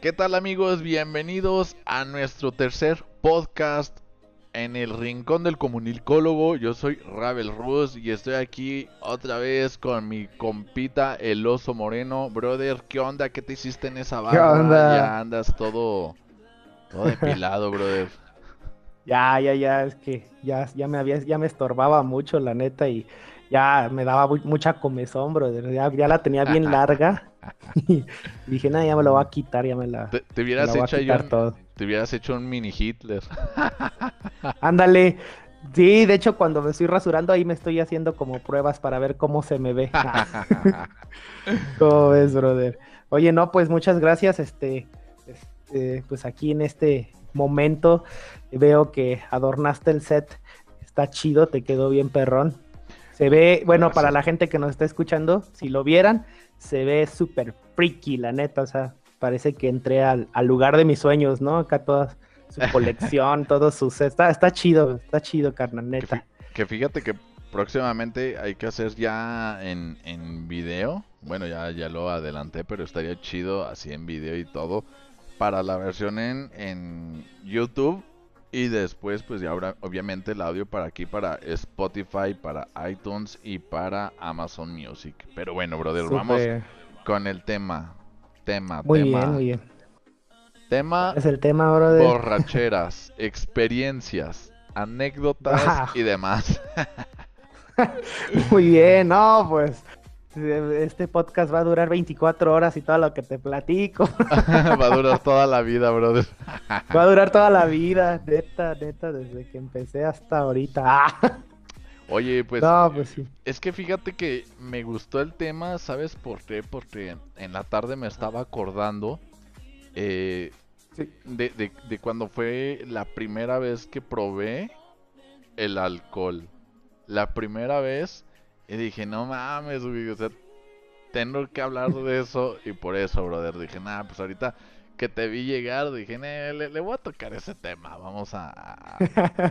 ¿Qué tal amigos? Bienvenidos a nuestro tercer podcast en el Rincón del Comunicólogo. Yo soy Ravel Ruz y estoy aquí otra vez con mi compita el oso moreno. Brother, ¿qué onda? ¿Qué te hiciste en esa onda? Ya andas todo, todo depilado, brother. Ya, ya, ya, es que ya, ya me había, ya me estorbaba mucho, la neta, y ya me daba mu- mucha comezón, brother. Ya, ya la tenía bien larga. Y dije, nada, ya me lo voy a quitar, ya me la, Te, te me hubieras la a hecho quitar un- todo. te hubieras hecho un mini Hitler. Ándale. Sí, de hecho, cuando me estoy rasurando, ahí me estoy haciendo como pruebas para ver cómo se me ve. ¿Cómo ves, brother? Oye, no, pues muchas gracias. Este, este, pues aquí en este momento veo que adornaste el set. Está chido, te quedó bien perrón. Se ve, bueno, para la gente que nos está escuchando, si lo vieran, se ve súper freaky, la neta. O sea, parece que entré al, al lugar de mis sueños, ¿no? Acá toda su colección, todo su set. Está, está chido, está chido, carnal, neta. que fíjate que próximamente hay que hacer ya en, en video. Bueno, ya, ya lo adelanté, pero estaría chido así en video y todo. Para la versión en, en YouTube. Y después, pues ya habrá obviamente el audio para aquí, para Spotify, para iTunes y para Amazon Music. Pero bueno, brother, vamos con el tema. Tema, Muy tema. bien, muy bien. Tema Es el tema, brother. borracheras, experiencias, anécdotas Ah. y demás. Muy bien, no, pues este podcast va a durar 24 horas y todo lo que te platico. Va a durar toda la vida, brother. Va a durar toda la vida, neta, neta, desde que empecé hasta ahorita. Ah, Oye, pues no, pues sí. es que fíjate que me gustó el tema, ¿sabes por qué? Porque en la tarde me estaba acordando eh, Sí. de, de- de cuando fue la primera vez que probé el alcohol. La primera vez y dije, no mames, güey, o sea, tengo que hablar de eso y por eso, brother, dije, nada, pues ahorita que te vi llegar, dije, "Nee, le, le voy a tocar ese tema, vamos a-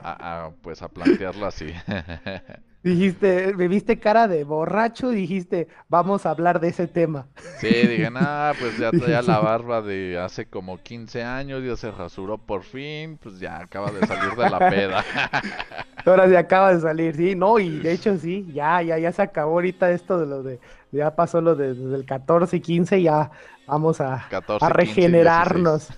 a, pues a plantearlo así. Dijiste, me viste cara de borracho dijiste, vamos a hablar de ese tema. Sí, dije, nada, pues ya traía la barba de hace como 15 años, ya se rasuró por fin, pues ya acaba de salir de la peda. Ahora se acaba de salir, sí, no, y de hecho sí, ya, ya, ya se acabó ahorita esto de lo de, ya pasó lo de, desde el 14 y 15, ya vamos a, 14, a 15 regenerarnos.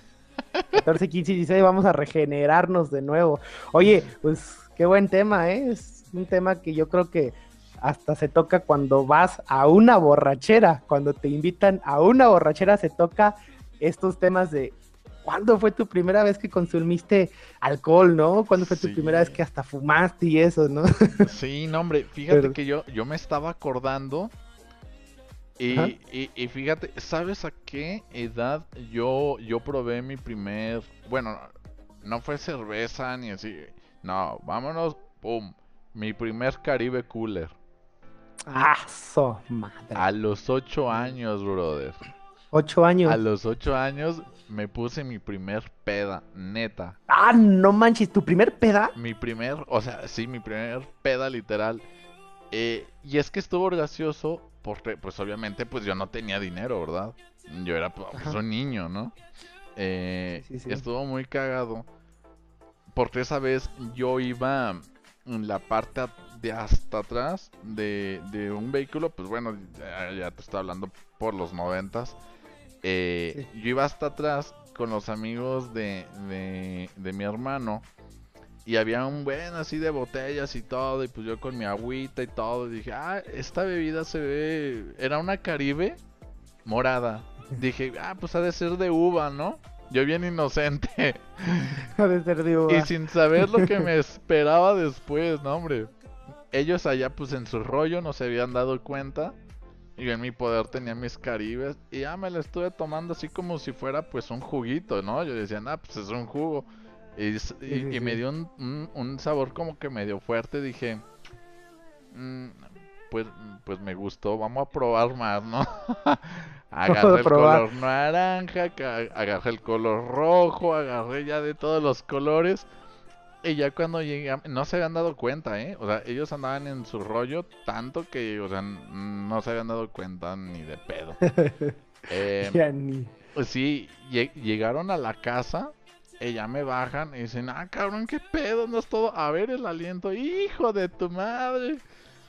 14, 15 y 16, vamos a regenerarnos de nuevo. Oye, pues qué buen tema, ¿eh? Es un tema que yo creo que hasta se toca cuando vas a una borrachera, cuando te invitan a una borrachera se toca estos temas de ¿cuándo fue tu primera vez que consumiste alcohol, no? ¿Cuándo fue tu Sí. primera vez que hasta fumaste y eso, no? Sí, no, hombre, fíjate Pero- que yo, yo me estaba acordando y, y fíjate, ¿sabes a qué edad yo, yo probé mi primer, bueno, no fue cerveza ni así, no, vámonos, pum, mi primer Caribe Cooler, ¡Ah, so madre! a los 8 años, brother, Ocho años. a los 8 años me puse mi primer peda, neta, ¡Ah, no manches! ¿Tu primer peda? mi primer, o sea, sí, mi primer peda literal. Eh, y es que estuvo gracioso porque, pues obviamente, pues yo no tenía dinero, ¿verdad? Yo era pues, Ajá. un niño, ¿no? Eh, Sí, sí. Estuvo muy cagado porque esa vez yo iba en la parte de hasta atrás de, de un vehículo, pues bueno, ya, ya te estoy hablando por los noventas. Eh, Yo iba hasta atrás con los amigos de, de, de mi hermano y había un buen así de botellas y todo, y pues yo con mi agüita y todo, y dije, ah, esta bebida se ve, era una Caribe morada. Dije, ah, pues ha de ser de uva, ¿no? Yo bien inocente. Ha de ser de uva. Y sin saber lo que me esperaba después, no, hombre. Ellos allá, pues en su rollo, no se habían dado cuenta. Y yo en mi poder tenía mis caribes. Y ya me la estuve tomando así como si fuera, pues, un juguito, ¿no? Yo decía, ah, pues es un jugo. Y, y- Sí, sí, y me dio un, un- un sabor como que medio fuerte. Dije, "Mm, pues, pues me gustó, vamos a probar más, ¿no? Agarré el color naranja, agarré el color rojo, agarré ya de todos los colores. Y ya cuando llegamos, no se habían dado cuenta, ¿eh? O sea, ellos andaban en su rollo tanto que, o sea, no se habían dado cuenta ni de pedo. eh, Pues sí, llegaron a la casa, ya me bajan y dicen, ah, cabrón, qué pedo, no es todo. A ver el aliento, hijo de tu madre.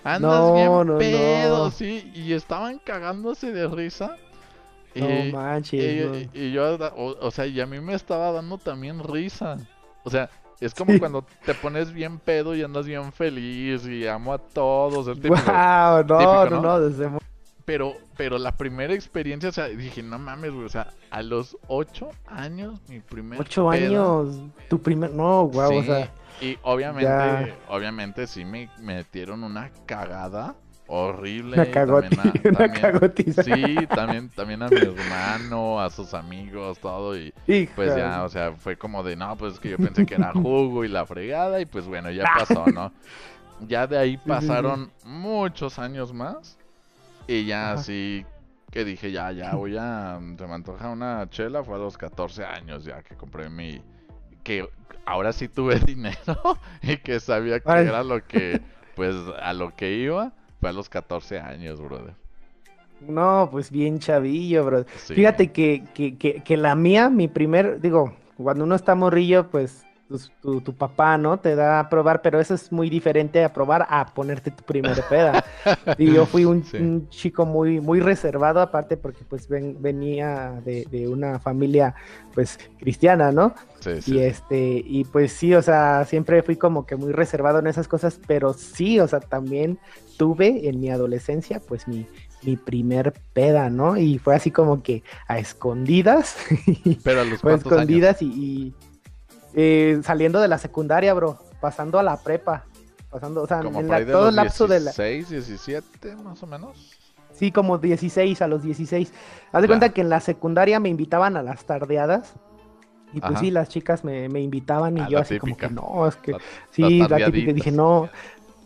Andas bien pedo, sí. Y estaban cagándose de risa. No manches. Y, yo, o, sea, y a mí me estaba dando también risa. O sea, es como cuando te pones bien pedo y andas bien feliz y amo a todos. wow, no, no, no, desde pero, pero la primera experiencia, o sea, dije, no mames, güey, o sea, a los ocho años, mi primer. Ocho años, tu primer, no, guau, o sea. Y obviamente, obviamente sí me metieron una cagada horrible. Una, cagotiza. Sí, también, también a mi hermano, a sus amigos, todo. Y pues ya, o sea, fue como de, no, pues que yo pensé que era jugo y la fregada. Y pues bueno, ya pasó, ¿no? Ya de ahí pasaron muchos años más. Y ya así que dije, ya, ya voy a. Se me antoja una chela. Fue a los 14 años ya que compré mi. Que ahora sí tuve dinero y que sabía que era lo que. Pues a lo que iba. Fue a los 14 años, brother. No, pues bien chavillo, bro. Fíjate que, que, que, que, la mía, mi primer, digo, cuando uno está morrillo, pues tu, tu, papá, ¿no? Te da a probar, pero eso es muy diferente a probar a ponerte tu primera peda. y yo fui un, chico muy, muy reservado, aparte porque pues venía de, de, una familia pues cristiana, ¿no? Sí, sí. Y este, y pues sí, o sea, siempre fui como que muy reservado en esas cosas, pero sí, o sea, también tuve en mi adolescencia pues mi, mi primer peda, ¿no? Y fue así como que a escondidas. Pero a los fue escondidas y eh, saliendo de la secundaria, bro, pasando a la prepa, pasando, o sea, en la, todo el lapso de la... 16, 17, más o menos. Sí, como 16, a los 16. Haz de cuenta que en la secundaria me invitaban a las tardeadas. Y pues sí, las chicas me, invitaban y yo así como que no, es que sí, la típica, dije no,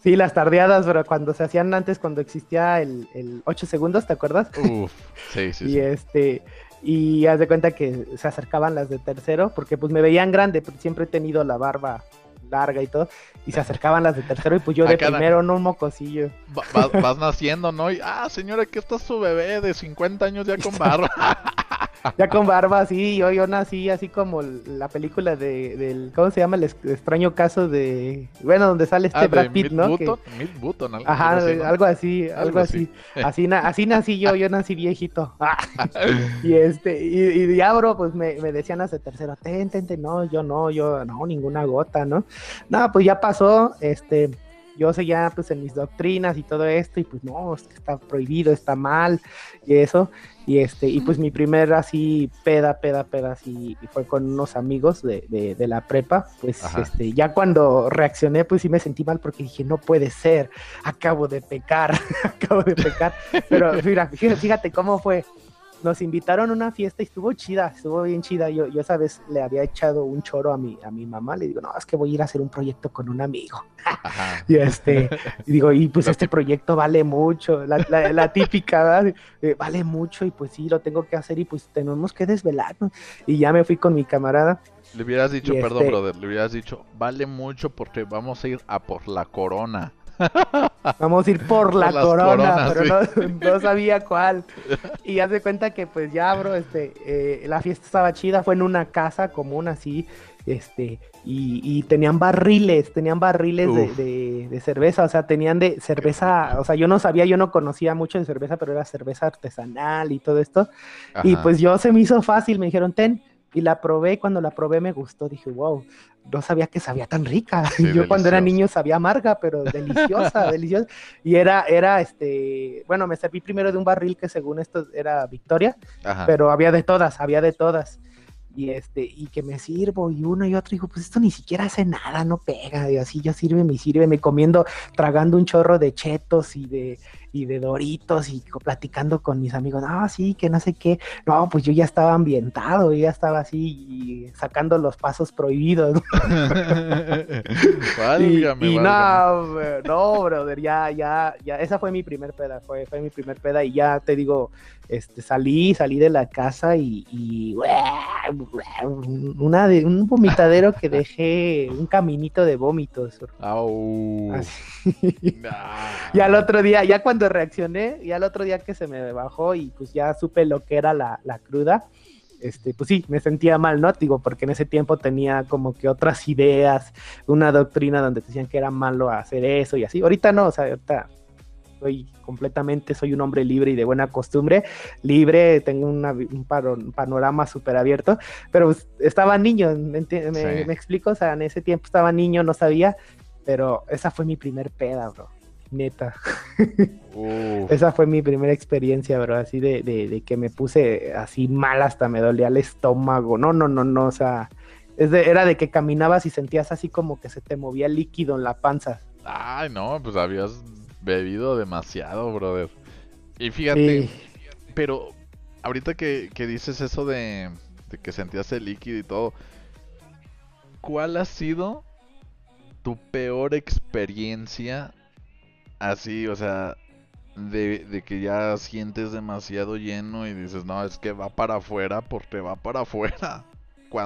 sí, las tardeadas, pero cuando se hacían antes, cuando existía el, el 8 segundos, ¿te acuerdas? Uf, sí, sí. y este, y haz de cuenta que se acercaban las de tercero, porque pues me veían grande, porque siempre he tenido la barba larga y todo, y se acercaban las de tercero y pues yo de primero, no un mocosillo. vas, naciendo, ¿no? Y, ah, señora, aquí está su bebé de 50 años ya con barba. ya con barba, sí, yo, yo nací así como la película de, del, ¿cómo se llama? El extraño caso de, bueno, donde sale este ah, Brad Pitt, ¿no? Button, algo, Ajá, algo así, algo, así. Así, así, nací yo, yo nací viejito. y este, y, y ya, bro, pues me, me decían hace tercero, ten, ten, ten, no, yo no, yo no, ninguna gota, ¿no? No, pues ya pasó, este, yo seguía pues en mis doctrinas y todo esto y pues no, está prohibido, está mal y eso. Y este, y pues mi primer así peda, peda, peda, así fue con unos amigos de, de, la prepa. Pues este, ya cuando reaccioné, pues sí me sentí mal porque dije, no puede ser, acabo de pecar, acabo de pecar. Pero mira, fíjate cómo fue nos invitaron a una fiesta y estuvo chida, estuvo bien chida. Yo, yo esa vez le había echado un choro a mi, a mi mamá, le digo, no, es que voy a ir a hacer un proyecto con un amigo. y este, y digo, y pues este proyecto vale mucho, la, la, típica, eh, vale mucho y pues sí, lo tengo que hacer y pues tenemos que desvelarnos. Y ya me fui con mi camarada. Le hubieras dicho, perdón, este brother, le hubieras dicho, vale mucho porque vamos a ir a por la corona. Vamos a ir por la corona, pero no, sabía cuál. Y haz de cuenta que pues ya, bro, este, eh, la fiesta estaba chida, fue en una casa común así, este, y, tenían barriles, tenían barriles de, de, cerveza, o sea, tenían de cerveza, o sea, yo no sabía, yo no conocía mucho de cerveza, pero era cerveza artesanal y todo esto. Y pues yo se me hizo fácil, me dijeron, ten, y la probé y cuando la probé me gustó, dije, wow, no sabía que sabía tan rica. Yo cuando era niño sabía amarga, pero deliciosa, deliciosa. Y era, era este, bueno, me serví primero de un barril que según esto era Victoria, pero había de todas, había de todas. Y este, y que me sirvo, y uno y otro, digo, pues esto ni siquiera hace nada, no pega, y así ya sirve, me sirve, me comiendo, tragando un chorro de chetos y de, y de Doritos y platicando con mis amigos, no, sí, que no sé qué, no, pues yo ya estaba ambientado, yo ya estaba así sacando los pasos prohibidos. y, y no, no, brother, ya, ya, ya, esa fue mi primer peda, fue, fue mi primer peda y ya te digo, este, salí, salí de la casa y, y una de, un vomitadero que dejé un caminito de vómitos. y al otro día, ya cuando reaccioné, y al otro día que se me bajó y pues ya supe lo que era la, la cruda, este, pues sí, me sentía mal, ¿no? Digo, porque en ese tiempo tenía como que otras ideas, una doctrina donde decían que era malo hacer eso y así. Ahorita no, o sea, ahorita soy completamente, soy un hombre libre y de buena costumbre, libre, tengo un panorama súper abierto, pero pues, estaba niño, ¿me, explico? O sea, en ese tiempo estaba niño, no sabía, pero esa fue mi primer peda, bro, neta. esa fue mi primera experiencia, bro, así de, de, que me puse así mal hasta me dolía el estómago, no, no, no, no, o sea... era de que caminabas y sentías así como que se te movía líquido en la panza. Ay, no, pues habías bebido demasiado, brother. Y fíjate, pero ahorita que, dices eso de, que sentías el líquido y todo, ¿cuál ha sido tu peor experiencia así, o sea, de, de, que ya sientes demasiado lleno y dices, no, es que va para afuera porque va para afuera?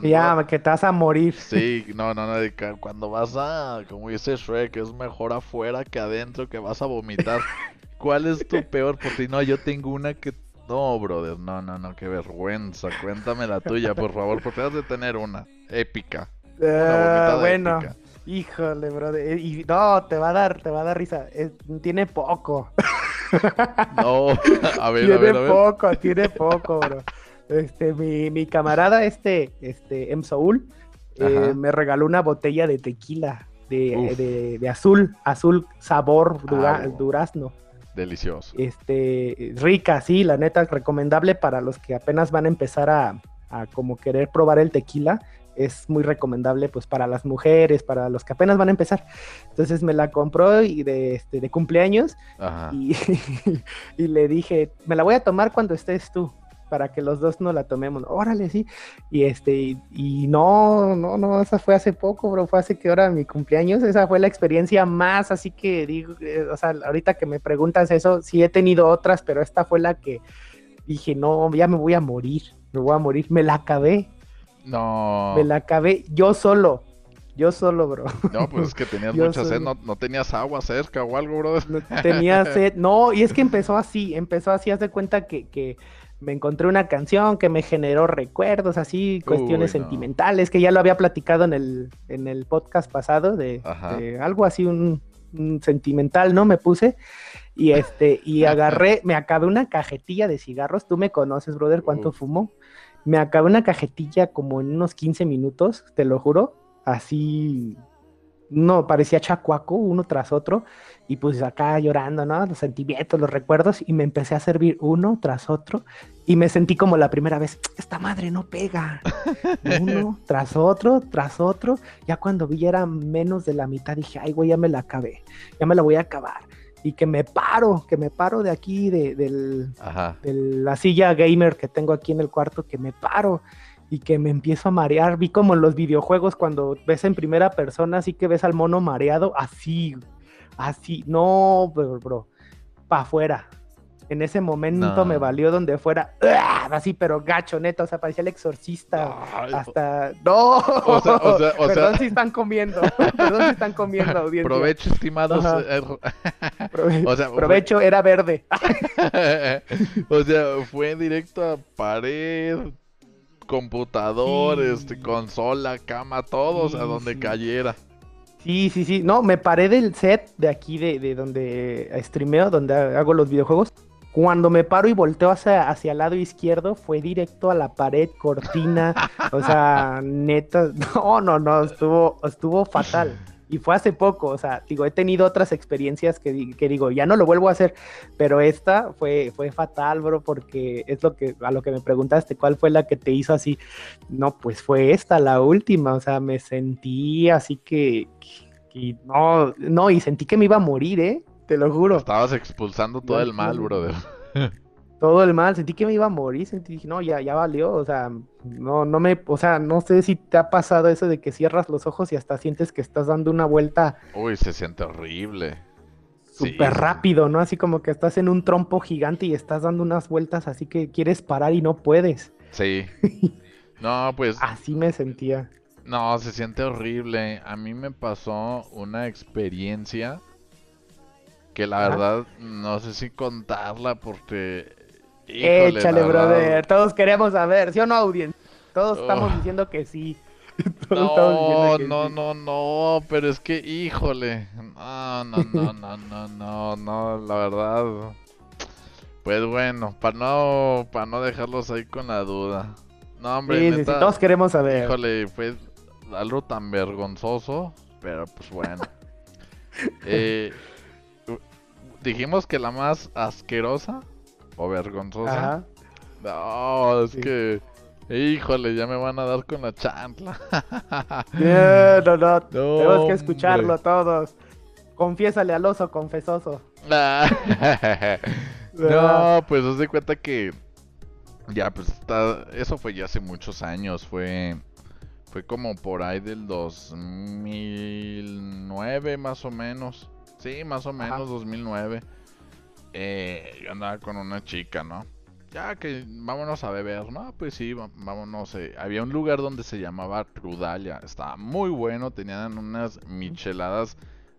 Ya, que te vas a morir. Sí, no, no, no, cuando vas a, como dice Shrek, es mejor afuera que adentro, que vas a vomitar. ¿Cuál es tu peor? Porque no, yo tengo una que... No, brother, no, no, no, qué vergüenza. Cuéntame la tuya, por favor, porque has de tener una épica. Uh, bueno, híjole, brother. Y no, te va a dar, te va a dar risa. tiene poco. No, a ver, tiene a ver, a ver. poco, tiene poco, bro. Este, mi, mi camarada, este, este, M. Saúl, eh, me regaló una botella de tequila de, de, azul, azul sabor ah, durazno. Delicioso. Este, rica, sí, la neta, recomendable para los que apenas van a empezar a, a como querer probar el tequila es muy recomendable pues para las mujeres, para los que apenas van a empezar. Entonces me la compró y de, este, de cumpleaños y, y, le dije, me la voy a tomar cuando estés tú para que los dos no la tomemos. Órale, sí. Y este, y, no, no, no, esa fue hace poco, bro, fue hace que hora mi cumpleaños, esa fue la experiencia más, así que digo, eh, o sea, ahorita que me preguntas eso, sí he tenido otras, pero esta fue la que dije, no, ya me voy a morir, me voy a morir, me la acabé. No. Me la acabé yo solo. Yo solo, bro. No, pues es que tenías mucha sed, no, no, tenías agua cerca o algo, bro. No, tenía sed, no, y es que empezó así, empezó así, haz de cuenta que, que me encontré una canción que me generó recuerdos, así, cuestiones sentimentales, que ya lo había platicado en el, en el podcast pasado, de, algo así, un, sentimental, ¿no? Me puse y este, y agarré, me acabé una cajetilla de cigarros, tú me conoces, brother, cuánto fumo, me acabé una cajetilla como en unos 15 minutos, te lo juro, así no, parecía chacuaco uno tras otro y pues acá llorando, ¿no? Los sentimientos, los recuerdos y me empecé a servir uno tras otro y me sentí como la primera vez, esta madre no pega. Uno tras otro, tras otro. Ya cuando vi era menos de la mitad dije, ay güey, ya me la acabé, ya me la voy a acabar. Y que me paro, que me paro de aquí, de, del, de la silla gamer que tengo aquí en el cuarto, que me paro y que me empiezo a marear. Vi como en los videojuegos cuando ves en primera persona, así que ves al mono mareado, así, así, no, bro, bro para afuera. En ese momento me valió donde fuera, así, pero gacho, neta, o sea, parecía el exorcista. hasta. ¡No! O sea, o sea, o Perdón si están comiendo. Perdón si están comiendo, audiencia. Provecho, estimados. Eh, o sea, provecho era verde. o sea, fue directo a pared, computador, este, consola, cama, todo, a donde cayera. Sí, sí, sí. No, me paré del set de aquí, de, de donde streameo, donde hago los videojuegos. Cuando me paro y volteo hacia, hacia el lado izquierdo, fue directo a la pared, cortina. o sea, neta. No, no, no, estuvo, estuvo fatal. Y fue hace poco, o sea, digo, he tenido otras experiencias que, que, digo, ya no lo vuelvo a hacer, pero esta fue, fue fatal, bro, porque es lo que, a lo que me preguntaste, ¿cuál fue la que te hizo así? No, pues fue esta, la última, o sea, me sentí así que, no, no, y sentí que me iba a morir, ¿eh? te lo juro. Estabas expulsando todo el mal, brother. Todo el mal, sentí que me iba a morir, sentí, dije, no, ya, ya valió, o sea, no, no me, o sea, no sé si te ha pasado eso de que cierras los ojos y hasta sientes que estás dando una vuelta. Uy, se siente horrible. Súper rápido, ¿no? Así como que estás en un trompo gigante y estás dando unas vueltas así que quieres parar y no puedes. Sí. No, pues. Así me sentía. No, se siente horrible. A mí me pasó una experiencia que la verdad no sé si contarla porque Échale, brother. Todos queremos saber, ¿sí o no, audiencia? Todos estamos diciendo que sí. no, no, no, no, pero es que, híjole. No, no, no, no, no, no, no, la verdad. Pues bueno, para no, para no dejarlos ahí con la duda. No, hombre, sí, todos queremos saber. Híjole, fue algo tan vergonzoso, pero pues bueno. eh, dijimos que la más asquerosa o vergonzosa. No, es que. Híjole, ya me van a dar con la chantla. no, no, Tenemos que escucharlo todos. Confiésale al oso confesoso. no, pues os de cuenta que. Ya, pues está. Eso fue ya hace muchos años. Fue. Fue como por ahí del 2009, más o menos. Sí, más o menos, 2009 eh, yo andaba con una chica, ¿no? Ya que vámonos a beber, ¿no? Pues sí, vámonos. Eh. Había un lugar donde se llamaba Trudalia. Estaba muy bueno, tenían unas micheladas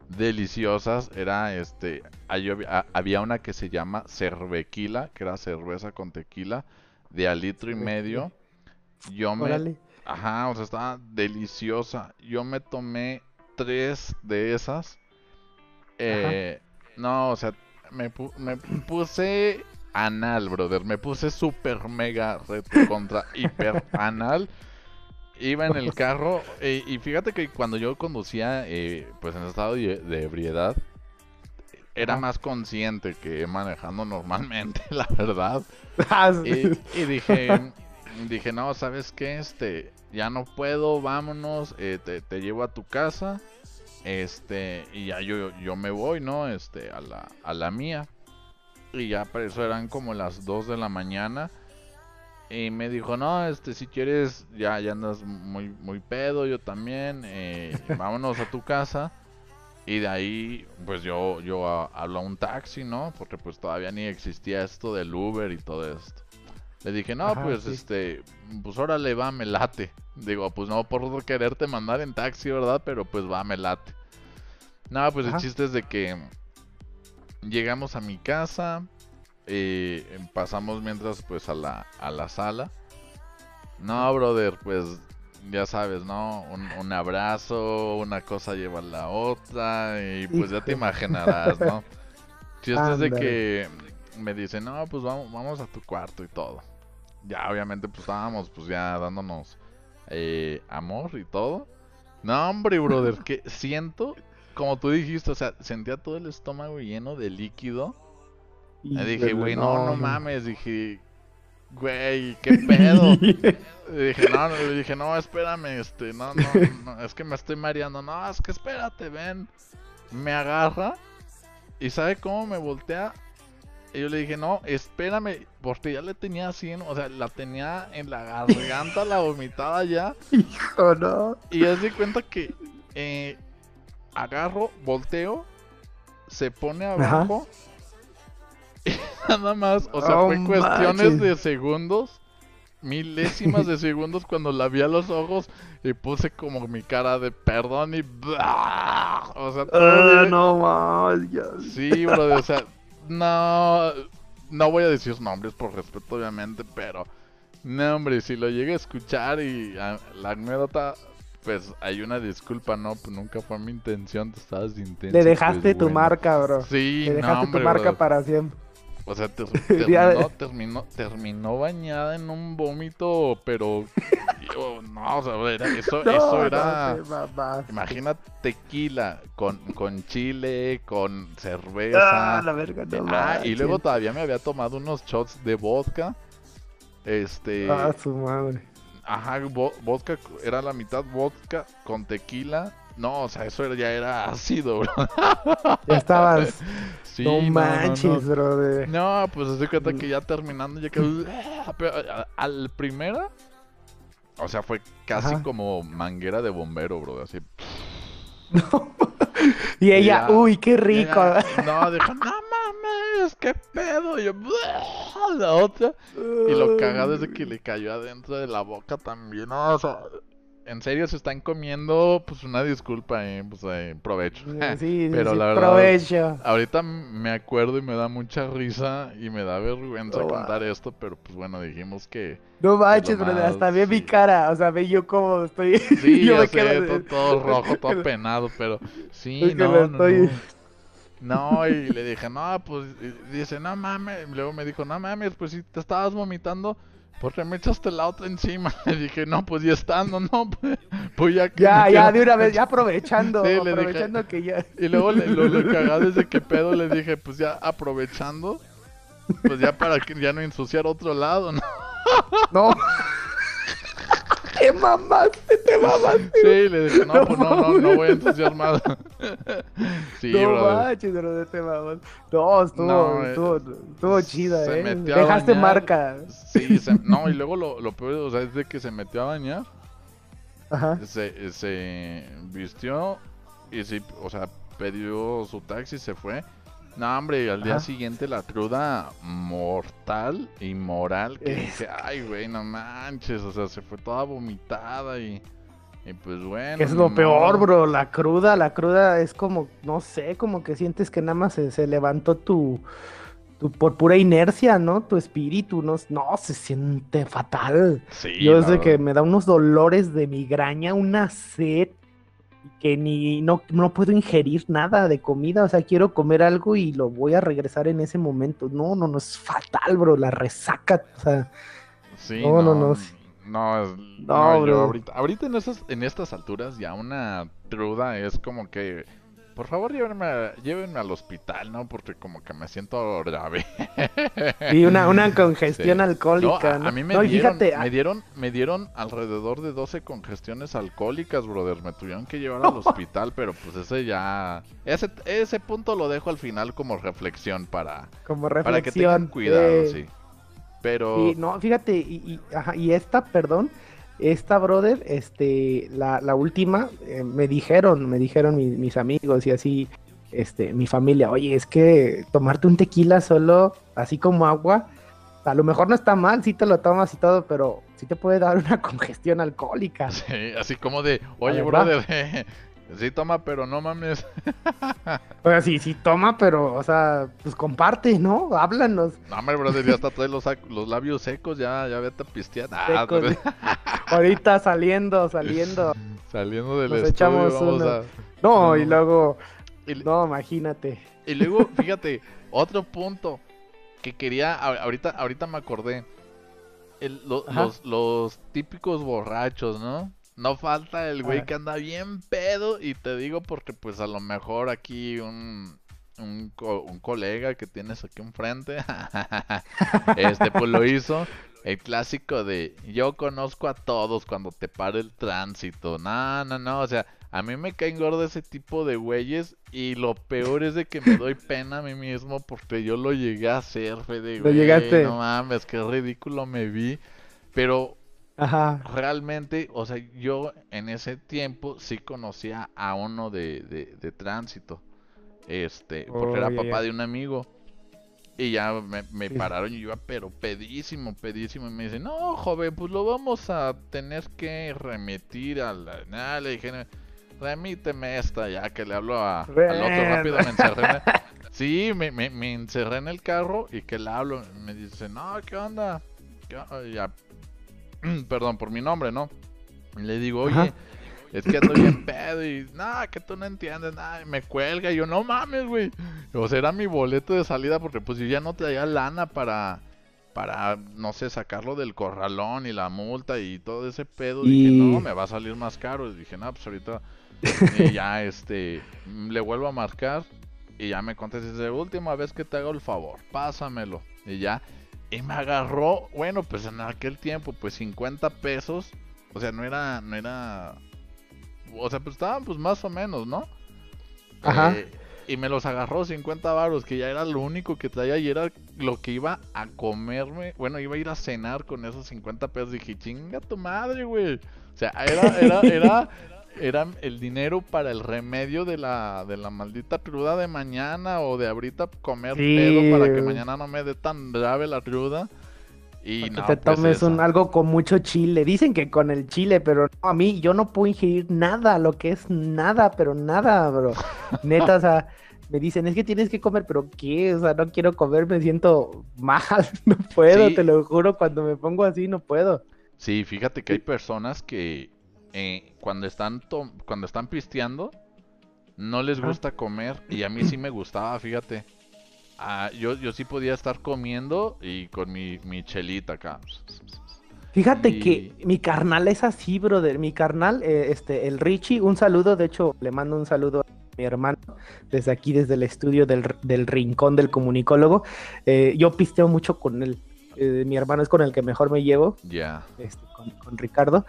deliciosas. Era este. Había una que se llama Cervequila, que era cerveza con tequila, de al litro y medio. Yo me. Ajá, o sea, estaba deliciosa. Yo me tomé tres de esas. Eh, no, o sea, me, me puse anal, brother. Me puse super mega contra hiper anal. Iba en el carro y fíjate que cuando yo conducía, eh, pues en estado de, ebriedad, era más consciente que manejando normalmente, la verdad. Ah, y, dije, dije, no, ¿sabes qué? Este, ya no puedo, vámonos, eh, te, te, llevo a tu casa. Este, y ya yo, yo me voy, ¿no? Este, a la, a la mía. Y ya por eso eran como las 2 de la mañana. Y me dijo, no, este, si quieres, ya, ya andas muy, muy pedo, yo también, eh, vámonos a tu casa. Y de ahí, pues yo, yo hablo a un taxi, ¿no? Porque pues todavía ni existía esto del Uber y todo esto. Le dije, no, pues este, pues órale, va, me late. Digo, pues no por quererte mandar en taxi, ¿verdad? Pero pues va, me late. No, pues el chiste es de que llegamos a mi casa, eh, pasamos mientras pues a la, a la sala. No, brother, pues ya sabes, ¿no? Un, abrazo, una cosa lleva a la otra y pues ya te imaginarás, ¿no? Chiste es de que me dice, no, pues vamos, vamos a tu cuarto y todo. Ya, obviamente, pues estábamos pues ya dándonos eh, amor y todo. No, hombre, brother, que siento, como tú dijiste, o sea, sentía todo el estómago lleno de líquido. Y dije, güey, no, no mames, dije, güey, qué pedo. dije, no, le dije, no, espérame, este, no, no, no, es que me estoy mareando. No, es que espérate, ven. Me agarra y ¿sabe cómo me voltea? Y yo le dije, no, espérame, porque ya le tenía así, o sea, la tenía en la garganta, la vomitada ya. Hijo, no. Y ya se cuenta que eh, agarro, volteo, se pone abajo. Y nada más, o sea, fue cuestiones de segundos, milésimas de segundos cuando la vi a los ojos y puse como mi cara de perdón y... O sea, ah, no más, Sí, bro, o sea no, no voy a decir nombres por respeto, obviamente, pero no, hombre, si lo llegué a escuchar y la anécdota, pues hay una disculpa, no, pues nunca fue mi intención, te estabas intenso. Le dejaste tu marca, bro. Sí, Le dejaste tu marca para siempre. O sea, terminó, terminó, terminó, bañada en un vómito, pero no, o sea, era, eso, eso era. imagina tequila con, con chile, con cerveza. Ah, la verga, no ah, y luego todavía me había tomado unos shots de vodka. Este. Ah, su madre. Ajá, vodka, era la mitad vodka con tequila No, o sea, eso ya era ácido, bro. Ya estabas. Sí, no no, no, manches, no. brother. No, pues se cuenta que ya terminando, ya que. Al primera. O sea, fue casi Ajá. como manguera de bombero, bro. Así. Y ella, Ya. uy, qué rico. No, dijo, no mames, qué pedo. Y yo, la otra. Y lo cagado es de que le cayó adentro de la boca también. No, o sea, en serio se están comiendo, pues una disculpa, eh, pues eh, provecho. Sí, sí, Pero sí, la verdad- provecho. Ahorita me acuerdo y me da mucha risa y me da vergüenza contar esto, pero pues bueno, dijimos que No manches, más, hasta ve mi cara, o sea, ve yo cómo estoy. sí, yo ya me sé, quedo to- de- todo, rojo, todo penado, pero sí, Es que no, me no, estoy- no. No, y le dije, no, pues, dice, no mames, luego me dijo, no mames, pues si te estabas vomitando, ¿por qué me echaste la otra encima? Le dije, no, pues ya estando, no, pues, pues ya que Ya, ya, de una vez, ya aprovechando, Sí, le dije- aprovechando que ya. Y luego le, lo, lo cagado es de que pedo le dije, pues ya aprovechando, pues ya para que ya no ensuciar otro lado, ¿no? No. te mamaste, te mamaste. Sí, le dije, no, pues no, no, no voy a ensuciar más. sí, no brother. manches, brother, te mamaste. No, estuvo, No, eh, estuvo, estuvo chida, se eh. metió a Dejaste bañar. marca. Sí, se- no, y luego lo, lo peor, o sea, es de que se metió a bañar, Ajá. se, se vistió y sí, o sea, pidió su taxi y se fue. No, hombre, al día Ajá. siguiente la cruda mortal y moral que Es dije, ay, güey, no manches, o sea, se fue toda vomitada y, y pues bueno. Es lo peor, bro, la cruda, la cruda es como, no sé, como que sientes que nada más se, se levantó tu, tu, por pura inercia, ¿no? Tu espíritu, no, no, se siente fatal. Sí, Yo desde que me da unos dolores de migraña, una sed, que ni, no, no puedo ingerir nada de comida, o sea, quiero comer algo y lo voy a regresar en ese momento. No, no, no, es fatal, bro, la resaca, o sea, Sí, No, no, no, no. no, es- No, no, yo ahorita, ahorita en estas, en estas alturas ya una truda es como que, por favor llévenme, a- llévenme al hospital, ¿no? Porque como que me siento grave. y una, una congestión Sí. alcohólica, a, ¿no? a mí me No, dieron, fíjate, me dieron, me dieron alrededor de 12 congestiones alcohólicas, brother. Me tuvieron que llevar al hospital, pero pues ese ya, ese, ese punto lo dejo al final como reflexión para, como para que tengan cuidado, eh, sí. Pero no, fíjate, y, y, ajá, y esta, perdón, esta brother, este, la, la última, eh, me dijeron, me dijeron mi- mis amigos y así, este, mi familia, oye, es que tomarte un tequila solo, así como agua, a lo mejor no está mal, si te lo tomas y todo, pero sí te puede dar una congestión alcohólica. Sí, así como de, oye, brother, sí toma, pero no mames. O sea, sí, sí toma, pero, o sea, pues comparte, ¿no? Háblanos. No, hombre, brother, ya hasta trae los, los labios secos, ya, ya vete a pistear. Ah, brother, Ahorita saliendo, saliendo. saliendo del Nos estudio, echamos vamos uno. a... No, y luego, Y, no, imagínate. y luego, fíjate, otro punto que quería, ahorita, ahorita me acordé. El- lo- Ajá. los, los típicos borrachos, ¿no? No falta el güey Ah. que anda bien pedo y te digo porque pues a lo mejor aquí un, un, co- un colega que tienes aquí enfrente, este pues lo hizo. El clásico de yo conozco a todos cuando te para el tránsito. No, no, no, o sea, a mí me caen gordo ese tipo de güeyes y lo peor es de que me doy pena a mí mismo porque yo lo llegué a hacer, Fede, Lo güey, llegaste. No mames, qué ridículo me vi. Pero Ajá. realmente, o sea, yo en ese tiempo sí conocía a uno de, de, de tránsito. Este, porque Oh, era ya, papá de un amigo. Y ya me, me Sí. pararon y yo iba pero pedísimo, pedísimo. Y me dice, no, joven, pues lo vamos a tener que remitir a la... Nada, le dije, remíteme esta, ya que le hablo a, al otro rápido, me encerré en el- Sí, me, me, me encerré en el carro y que le hablo. Me dice, no, ¿qué onda? ¿Qué onda?" Ya, perdón por mi nombre, ¿no? Y le digo, oye, Ajá. es que ando bien pedo y nada, que tú no entiendes nada. Y me cuelga y yo, no mames, güey. O sea, era mi boleto de salida porque pues yo ya no traía lana para, para, no sé, sacarlo del corralón y la multa y todo ese pedo. Dije, Y- no, me va a salir más caro. Y dije, no, pues ahorita y ya, este, mm, le vuelvo a marcar y ya me contesta, dice, última vez que te hago el favor, pásamelo. Y ya, y me agarró, bueno, pues en aquel tiempo, pues 50 pesos, o sea, no era, no era, o sea, pues estaban pues más o menos, ¿no? Ajá. Eh, y me los agarró 50 baros, que ya era lo único que traía y era lo que iba a comerme. Bueno, iba a ir a cenar con esos 50 pesos. Dije, chinga tu madre, güey. O sea, era, era, era, era el dinero para el remedio de la, de la maldita cruda de mañana o de ahorita comer Sí. pedo para que mañana no me dé tan grave la cruda. Y no, te pues tomes un, algo con mucho chile. Dicen que con el chile, pero no, a mí yo no puedo ingerir nada, lo que es nada, pero nada, bro. Neta, o sea, me dicen, es que tienes que comer, pero ¿qué? O sea, no quiero comer, me siento mal, no puedo, Sí. te lo juro, cuando me pongo así no puedo. Sí, fíjate que hay personas que eh, cuando están cuando están pisteando no les gusta comer y a mí sí me gustaba, fíjate. Ah, yo, yo sí podía estar comiendo y con mi, mi chelita acá. Fíjate Y- que mi carnal es así, brother. Mi carnal, eh, este, el Richie, un saludo. De hecho, le mando un saludo a mi hermano desde aquí, desde el estudio del, del rincón del comunicólogo. Eh, yo pisteo mucho con él. Eh, mi hermano es con el que mejor me llevo, Ya. este, con, con Ricardo.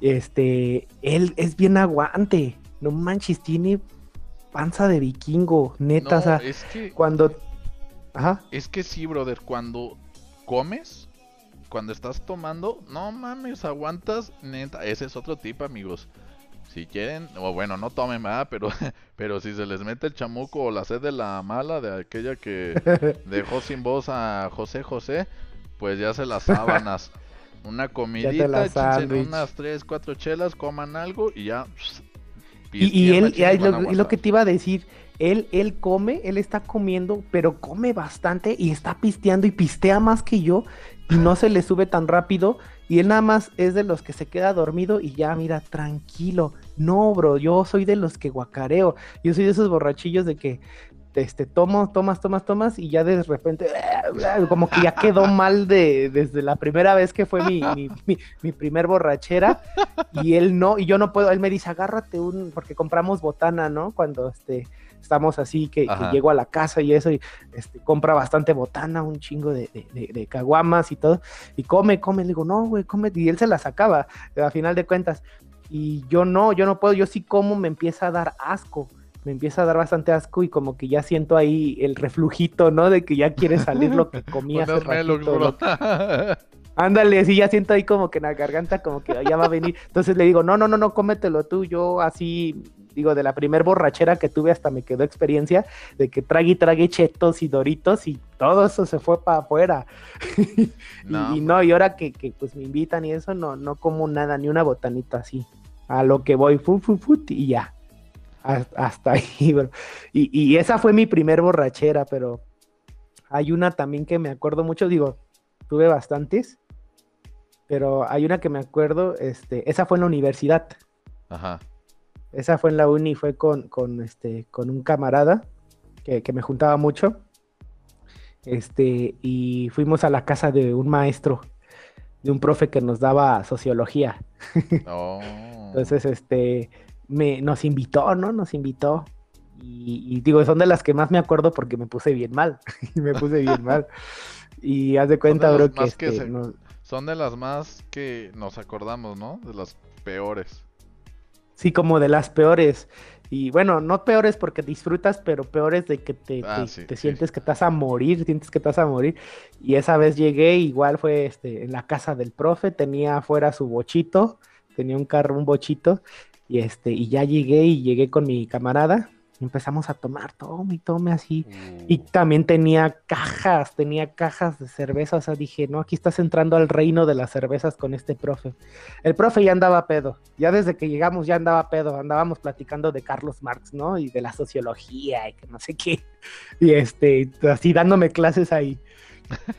Este, él es bien aguante. No manches, tiene panza de vikingo, neta. o sea, es que cuando. Ajá. es que sí, brother, cuando comes, cuando estás tomando, no mames, aguantas, neta, ese es otro tip, amigos. Si quieren, o bueno, no tomen nada, pero, pero si se les mete el chamuco o la sed de la mala, de aquella que dejó sin voz a José José, pues ya se las sábanas. Una comidita, unas 3, 4 chelas, coman algo y ya. Y, y él, y lo, y lo que te iba a decir, él, él come, él está comiendo, pero come bastante y está pisteando y pistea más que yo y no se le sube tan rápido y él nada más es de los que se queda dormido y ya, mira, tranquilo. No, bro, yo soy de los que guacareo. Yo soy de esos borrachillos de que este, tomo, tomas, tomas, tomas y ya de repente como que ya quedó mal de, desde la primera vez que fue mi, mi, mi- mi primer borrachera y él no, y yo no puedo, él me dice, agárrate un, porque compramos botana, ¿no? Cuando este, estamos así, que, que llego a la casa y eso, y este, compra bastante botana, un chingo de, de, de- de caguamas y todo, y come, come, le digo, no, güey, come, y él se la sacaba, a final de cuentas, y yo no, yo no puedo, yo sí como, me empieza a dar asco. Me empieza a dar bastante asco y como que ya siento ahí el reflujito, ¿no? De que ya quiere salir lo que comí hace ratito. Ándale, sí, ya siento ahí como que en la garganta, como que ya va a venir. Entonces le digo, no, no, no, no, cómetelo tú. Yo así, digo, de la primer borrachera que tuve hasta me quedó experiencia de que trague y trague chetos y doritos y todo eso se fue para afuera. Y- No, y, no, y ahora que, que, pues me invitan y eso, no, no como nada, ni una botanita así. A lo que voy, fu, fu, fu, y ya. Hasta, hasta ahí, bro. Y, y esa fue mi primer borrachera, pero hay una también que me acuerdo mucho, digo, tuve bastantes, pero hay una que me acuerdo, este, esa fue en la universidad. Ajá. Esa fue en la uni, fue con, con, este, con un camarada que, que me juntaba mucho. Este, y fuimos a la casa de un maestro, de un profe que nos daba sociología. Oh. Entonces, este, me, nos invitó, ¿no? Nos invitó. Y, y digo, son de las que más me acuerdo porque me puse bien mal. me puse bien mal. Y haz de cuenta, bro, que, este, se- nos- Son de las más que nos acordamos, ¿no? De las peores. sí, como de las peores. Y bueno, no peores porque disfrutas, pero peores de que te, Ah, te- sí, te sí. sientes que estás a morir, sientes que estás a morir. Y esa vez llegué, igual fue este, en la casa del profe, tenía afuera su bochito, tenía un carro, un bochito, y este, y ya llegué y llegué con mi camarada. y Empezamos a tomar, tome y tome así. Y Uh, también tenía cajas, tenía cajas de cerveza. O sea, dije, no, aquí estás entrando al reino de las cervezas con este profe. El profe ya andaba pedo. Ya desde que llegamos ya andaba pedo. Andábamos platicando de Carlos Marx, ¿no? Y de la sociología y que no sé qué. Y este, así dándome clases ahí.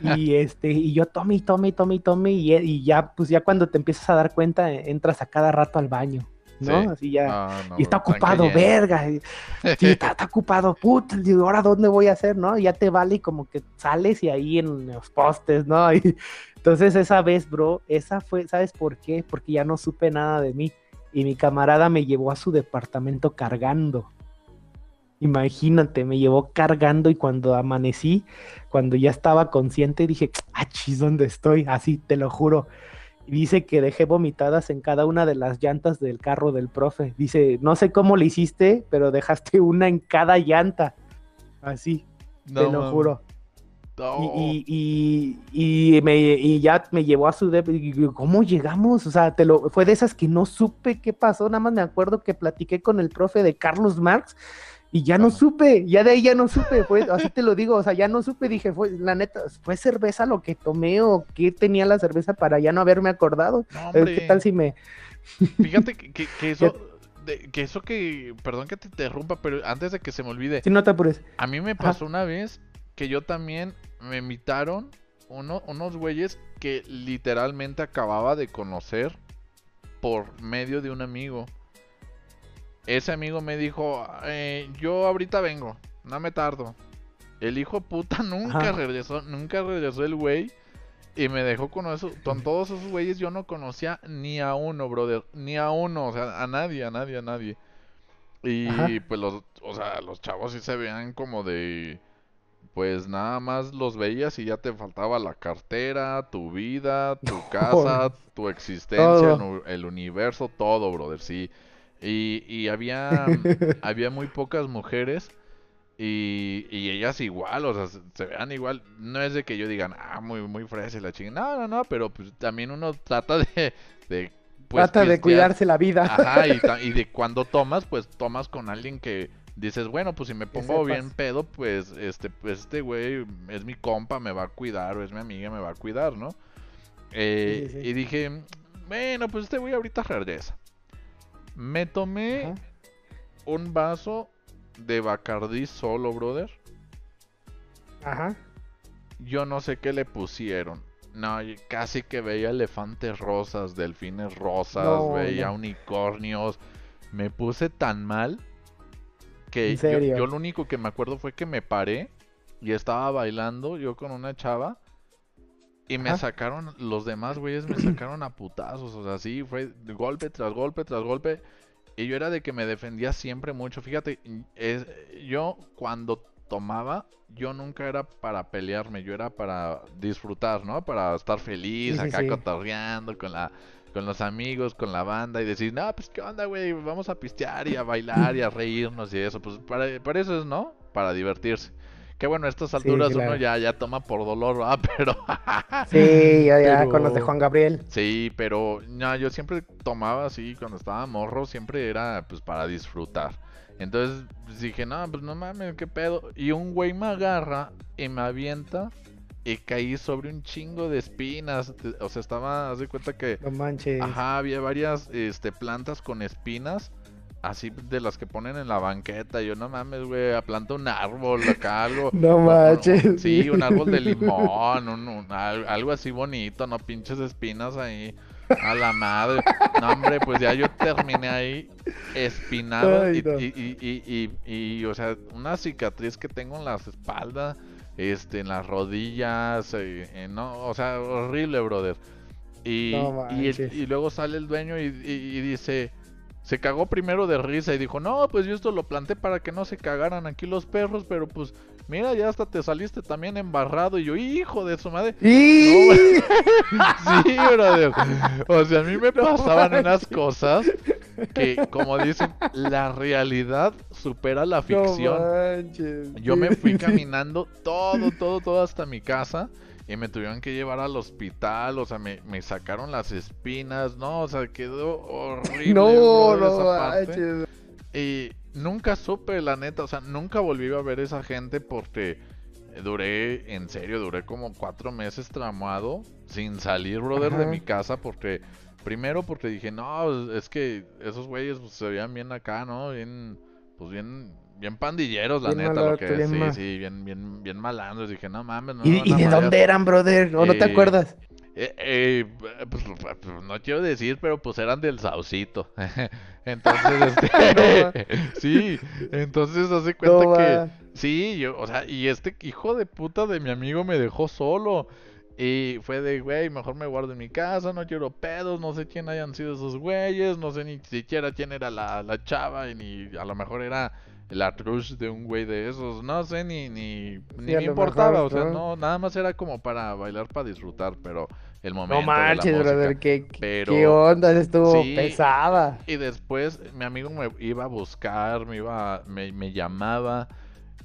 Y este, y yo tome y tome y tome y tome. Y, y ya, pues ya cuando te empiezas a dar cuenta, eh, entras a cada rato al baño, ¿no? Sí. Así ya. ah, no, y está ocupado, verga. y- Sí, está, está ocupado, puta, digo, ahora dónde voy a hacer, ¿no? Y ya te vale y como que sales y ahí en los postes, ¿no? Y, entonces esa vez, bro, esa fue, ¿sabes por qué? Porque ya no supe nada de mí y mi camarada me llevó a su departamento cargando. Imagínate, me llevó cargando y cuando amanecí, cuando ya estaba consciente, dije, ah, chis, ¿dónde estoy? Así, te lo juro. Y dice que dejé vomitadas en cada una de las llantas del carro del profe. Dice, no sé cómo le hiciste, pero dejaste una en cada llanta. Así, te lo juro. Y, y, y, me, y, ya me llevó a su y ¿cómo llegamos? O sea, te lo, fue de esas que no supe qué pasó, nada más me acuerdo que platiqué con el profe de Carlos Marx y ya no supe, ya de ahí ya no supe, fue, así te lo digo, o sea, ya no supe, dije, fue, la neta, ¿fue cerveza lo que tomé o qué tenía la cerveza para ya no haberme acordado? Eh, ¿Qué tal si me... Fíjate que, eso... que eso que, perdón que te interrumpa, pero antes de que se me olvide. Si no te apures. A mí me pasó una vez que yo también me invitaron uno, unos güeyes que literalmente acababa de conocer por medio de un amigo ese amigo me dijo, eh, yo ahorita vengo, no me tardo. El hijo puta nunca regresó, nunca regresó el güey. Y me dejó con eso, con todos esos güeyes yo no conocía ni a uno, brother, ni a uno, o sea, a nadie, a nadie, a nadie. Y pues los, o sea, los chavos sí se veían como de, pues nada más los veías y ya te faltaba la cartera, tu vida, tu casa, tu existencia, el universo, todo, brother, sí. Y, y había, había muy pocas mujeres y, y, ellas igual, o sea, se, vean igual. No es de que yo digan, ah, muy, muy fresa la chingada. No, no, no, pero pues también uno trata de... de pues, trata de cuidarse la vida. Ajá, y, y, de cuando tomas, pues tomas con alguien que dices, bueno, pues si me pongo bien pedo, pues este, pues este güey es mi compa, me va a cuidar, o es mi amiga, me va a cuidar, ¿no? Eh, y dije, bueno, pues este güey ahorita regresa. Me tomé un vaso de Bacardí solo, brother. Ajá. Yo no sé qué le pusieron. No, casi que veía elefantes rosas, delfines rosas, veía unicornios. Me puse tan mal que yo, yo, lo único que me acuerdo fue que me paré y estaba bailando yo con una chava y me sacaron, los demás güeyes me sacaron a putazos, o sea, sí, fue golpe tras golpe tras golpe. Y yo era de que me defendía siempre mucho. Fíjate, es, yo cuando tomaba, yo nunca era para pelearme, yo era para disfrutar, ¿no? Para estar feliz, acá cotorreando con la con los amigos, con la banda y decir, no, pues qué onda, güey, vamos a pistear y a bailar y a reírnos y eso. Pues para, para eso es, ¿no? Para divertirse. Que bueno, a estas alturas uno ya, ya toma por dolor, ¿ah? Pero. sí, ya, ya, con los de Juan Gabriel. Sí, pero no, yo siempre tomaba así, cuando estaba morro, siempre era pues para disfrutar. Entonces pues, dije, no, pues no mames, qué pedo. Y un güey me agarra y me avienta y caí sobre un chingo de espinas. O sea, estaba, haz de cuenta que. No manches. Ajá, había varias este, plantas con espinas así de las que ponen en la banqueta. Yo no mames, güey, planta un árbol acá, algo. No manches. sí, un árbol de limón, un, algo así bonito, no pinches espinas ahí. A la madre. No, hombre, pues ya yo terminé ahí espinado y, y, y, y, o sea, una cicatriz que tengo en las espaldas, este, en las rodillas, eh, no, o sea, horrible, brother. Y, y, luego sale el dueño y dice, se cagó primero de risa y dijo, no, pues yo esto lo planté para que no se cagaran aquí los perros, pero pues mira, ya hasta te saliste también embarrado. Y yo, hijo de su madre. sí, brother. O sea, a mí me pasaban unas cosas que, como dicen, la realidad supera la ficción. yo me fui caminando todo, todo, todo hasta mi casa y me tuvieron que llevar al hospital, o sea, me, sacaron las espinas, no, o sea, quedó horrible. no, no, Y nunca supe, la neta, o sea, nunca volví a ver esa gente porque duré, en serio, duré como cuatro meses tramado sin salir, brother, de mi casa porque... Primero porque dije, no, es que esos güeyes pues, se veían bien acá, ¿no? Bien, pues bien, bien pandilleros, la neta, lo que. Sí, sí, bien, bien, bien malandros. Dije, no mames, no. ¿Y, de dónde eran, brother? ¿O no te acuerdas? Eh, eh, pues, pues, no quiero decir, pero pues eran del Saucito. entonces, este, sí, entonces hace cuenta que sí, yo, o sea, y este hijo de puta de mi amigo me dejó solo. Y fue de, güey, mejor me guardo en mi casa, no quiero pedos, no sé quién hayan sido esos güeyes, no sé ni siquiera quién era la, la chava, y ni a lo mejor era la crush de un güey de esos. No sé, ni, ni, ni Sí, me importaba. mejor, O sea, ¿no? no, nada más era como para bailar, para disfrutar, pero el momento. No de la manches, brother, qué, qué- pero- qué onda, estuvo Sí. pesada. Y después mi amigo me iba a buscar, me iba, me, me llamaba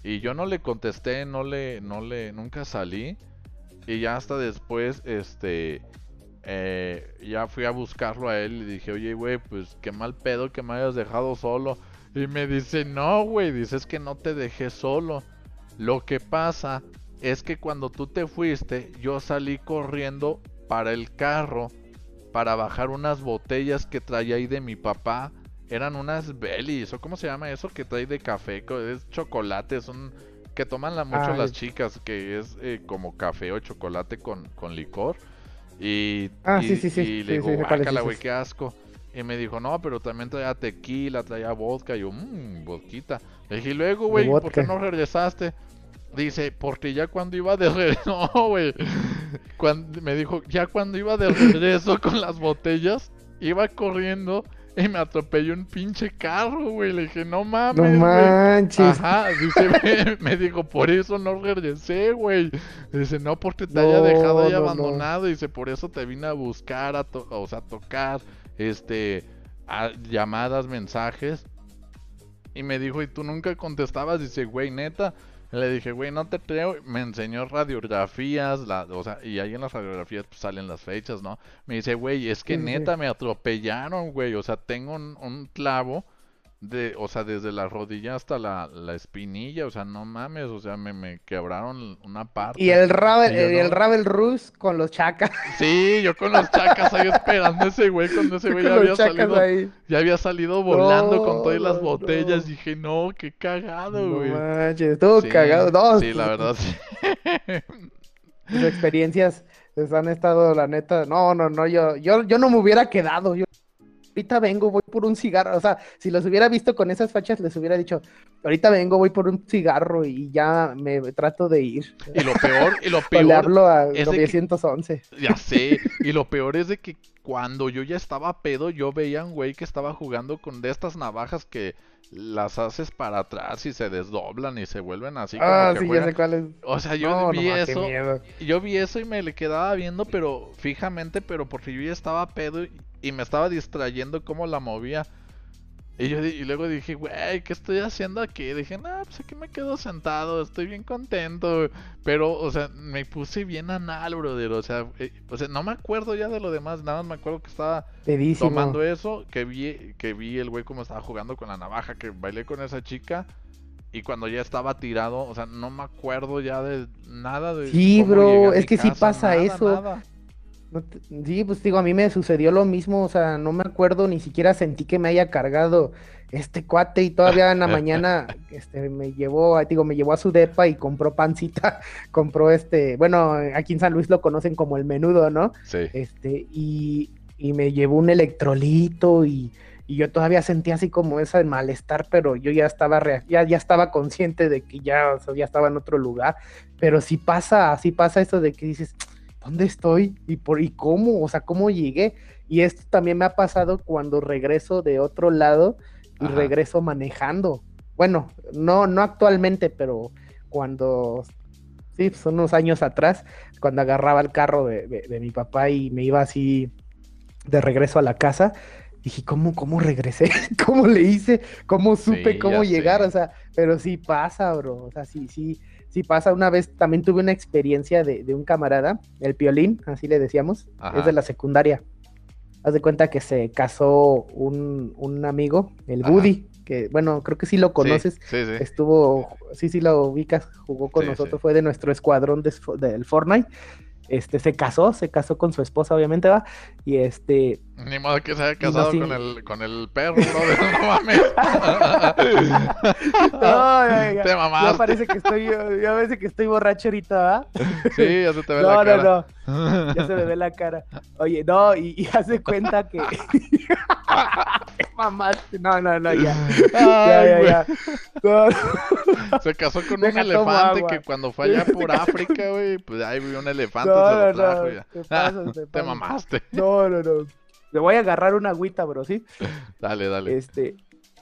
y yo no le contesté, no le, no le, nunca salí y ya hasta después, este, eh, ya fui a buscarlo a él y dije, oye, güey, pues qué mal pedo que me hayas dejado solo. Y me dice, no, güey, dices que no te dejé solo. Lo que pasa es que cuando tú te fuiste, yo salí corriendo para el carro para bajar unas botellas que traía ahí de mi papá. Eran unas Bellies, o cómo se llama eso que trae de café, es chocolate, son que toman la, mucho las chicas, que es eh, como café o chocolate con, con licor. Y, Ah, y- sí, sí, sí, y le digo, guácala, güey, qué asco. Y me dijo, no, pero también traía tequila, traía vodka. Y yo, mmm, vodquita. Le dije, y luego, güey, ¿por qué no regresaste? Dice, porque ya cuando iba de regreso, no, güey. Cuando, me dijo, ya cuando iba de regreso con las botellas, iba corriendo y me atropelló un pinche carro, güey. Le dije, no mames, No güey". manches. Ajá, dice, me, me dijo, por eso no regresé, güey. Dice, no porque te haya dejado ahí no, no. abandonado. Dice, por eso te vine a buscar, a to- o sea, a tocar, este, a llamadas, mensajes. Y me dijo, ¿y tú nunca contestabas? Dice, güey, neta. Le dije, güey, no te creo. Me enseñó radiografías, la, o sea, y ahí en las radiografías pues, salen las fechas, ¿no? Me dice, güey, es que Sí, sí, sí. neta me atropellaron, güey. O sea, tengo un, un clavo de, o sea, desde la rodilla hasta la, la espinilla, o sea, no mames, o sea, me, me quebraron una parte. Y el Ravel, Y yo, el. Ravel Rus con los chacas. Sí, yo con los chacas ahí esperando a ese güey cuando ese güey ya había salido, ahí. ya había salido volando con todas las No, botellas. no. Dije, no, qué cagado, No güey. manches, estuvo Sí, cagado. No, sí, la verdad, sí. tus experiencias han estado, la neta. No, no, no, yo, yo, yo no me hubiera quedado. Yo ahorita vengo, voy por un cigarro. O sea, si los hubiera visto con esas fachas, les hubiera dicho, ahorita vengo, voy por un cigarro y ya me trato de ir. Y lo peor, y lo O le peor, hablo a es de que- 911. Ya sé, y lo peor es de que cuando yo ya estaba pedo, yo veía a un güey que estaba jugando con de estas navajas que las haces para atrás y se desdoblan y se vuelven así como Ah, que sí, ya sé cuál es. O sea, yo No, vi eso, yo vi eso y me le quedaba viendo, pero fijamente, pero porque yo ya estaba pedo y, y me estaba distrayendo cómo la movía. Y yo y luego dije, güey, ¿qué estoy haciendo aquí? Dije, no, pues aquí me quedo sentado, estoy bien contento. Pero, o sea, me puse bien anal, brother. O sea, eh, o sea, no me acuerdo ya de lo demás, nada más me acuerdo que estaba Pedísimo. tomando eso, que vi, que vi el güey como estaba jugando con la navaja, que bailé con esa chica. Y cuando ya estaba tirado, o sea, no me acuerdo ya de nada de Sí, bro, es que sí pasa nada, eso. nada. Sí, pues digo, a mí me sucedió lo mismo, o sea, no me acuerdo, ni siquiera sentí que me haya cargado este cuate y todavía en la mañana este, me llevó, digo, me llevó a su depa y compró pancita, compró este, bueno, aquí en San Luis lo conocen como el menudo, ¿no? Sí. Este, y, y me llevó un electrolito y, y yo todavía sentía así como ese malestar, pero yo ya estaba, rea- ya, ya estaba consciente de que ya, o sea, ya estaba en otro lugar, pero sí pasa, sí pasa eso de que dices, ¿dónde estoy? ¿Y por y cómo? O sea, ¿cómo llegué? Y esto también me ha pasado cuando regreso de otro lado y Ajá. regreso manejando. Bueno, no, no actualmente, pero cuando, sí, pues unos años atrás, cuando agarraba el carro de, de- de mi papá y me iba así de regreso a la casa, dije, ¿cómo, cómo regresé? ¿Cómo le hice? ¿Cómo supe Sí, cómo llegar? sé. O sea, pero sí pasa, bro. O sea, sí, sí, sí pasa. Una vez también tuve una experiencia de, de un camarada, el Piolín, así le decíamos, Ajá. es de la secundaria. Haz de cuenta que se casó un, un amigo, el Ajá. Woody, que bueno, creo que sí lo conoces. Sí, sí. sí. Estuvo, sí, sí lo ubicas, jugó con nosotros, fue de nuestro escuadrón de- del Fortnite. Este, se casó, se casó con su esposa, obviamente, va. Y este, Ni modo que se haya no, casado sí. con el con el perro, brother, no mames. No, ya, ya. Te ya mamaste. parece que estoy, ya parece que estoy borracho ahorita, ¿va? Sí, ya se te ve No, la no, cara. no, ya se me ve la cara. Oye, no, y, y haz de cuenta que. Mamaste, no, no, no, ya. Ya, Ay, ya, güey. ya. No, Se casó con Deja, un elefante que cuando fue allá por África, güey, pues ahí vio un elefante, No, se no, lo trajo no, ya. te pasas, te Te pasas. mamaste. no, no, no. Le voy a agarrar una agüita, bro, ¿sí? Dale, dale. Este,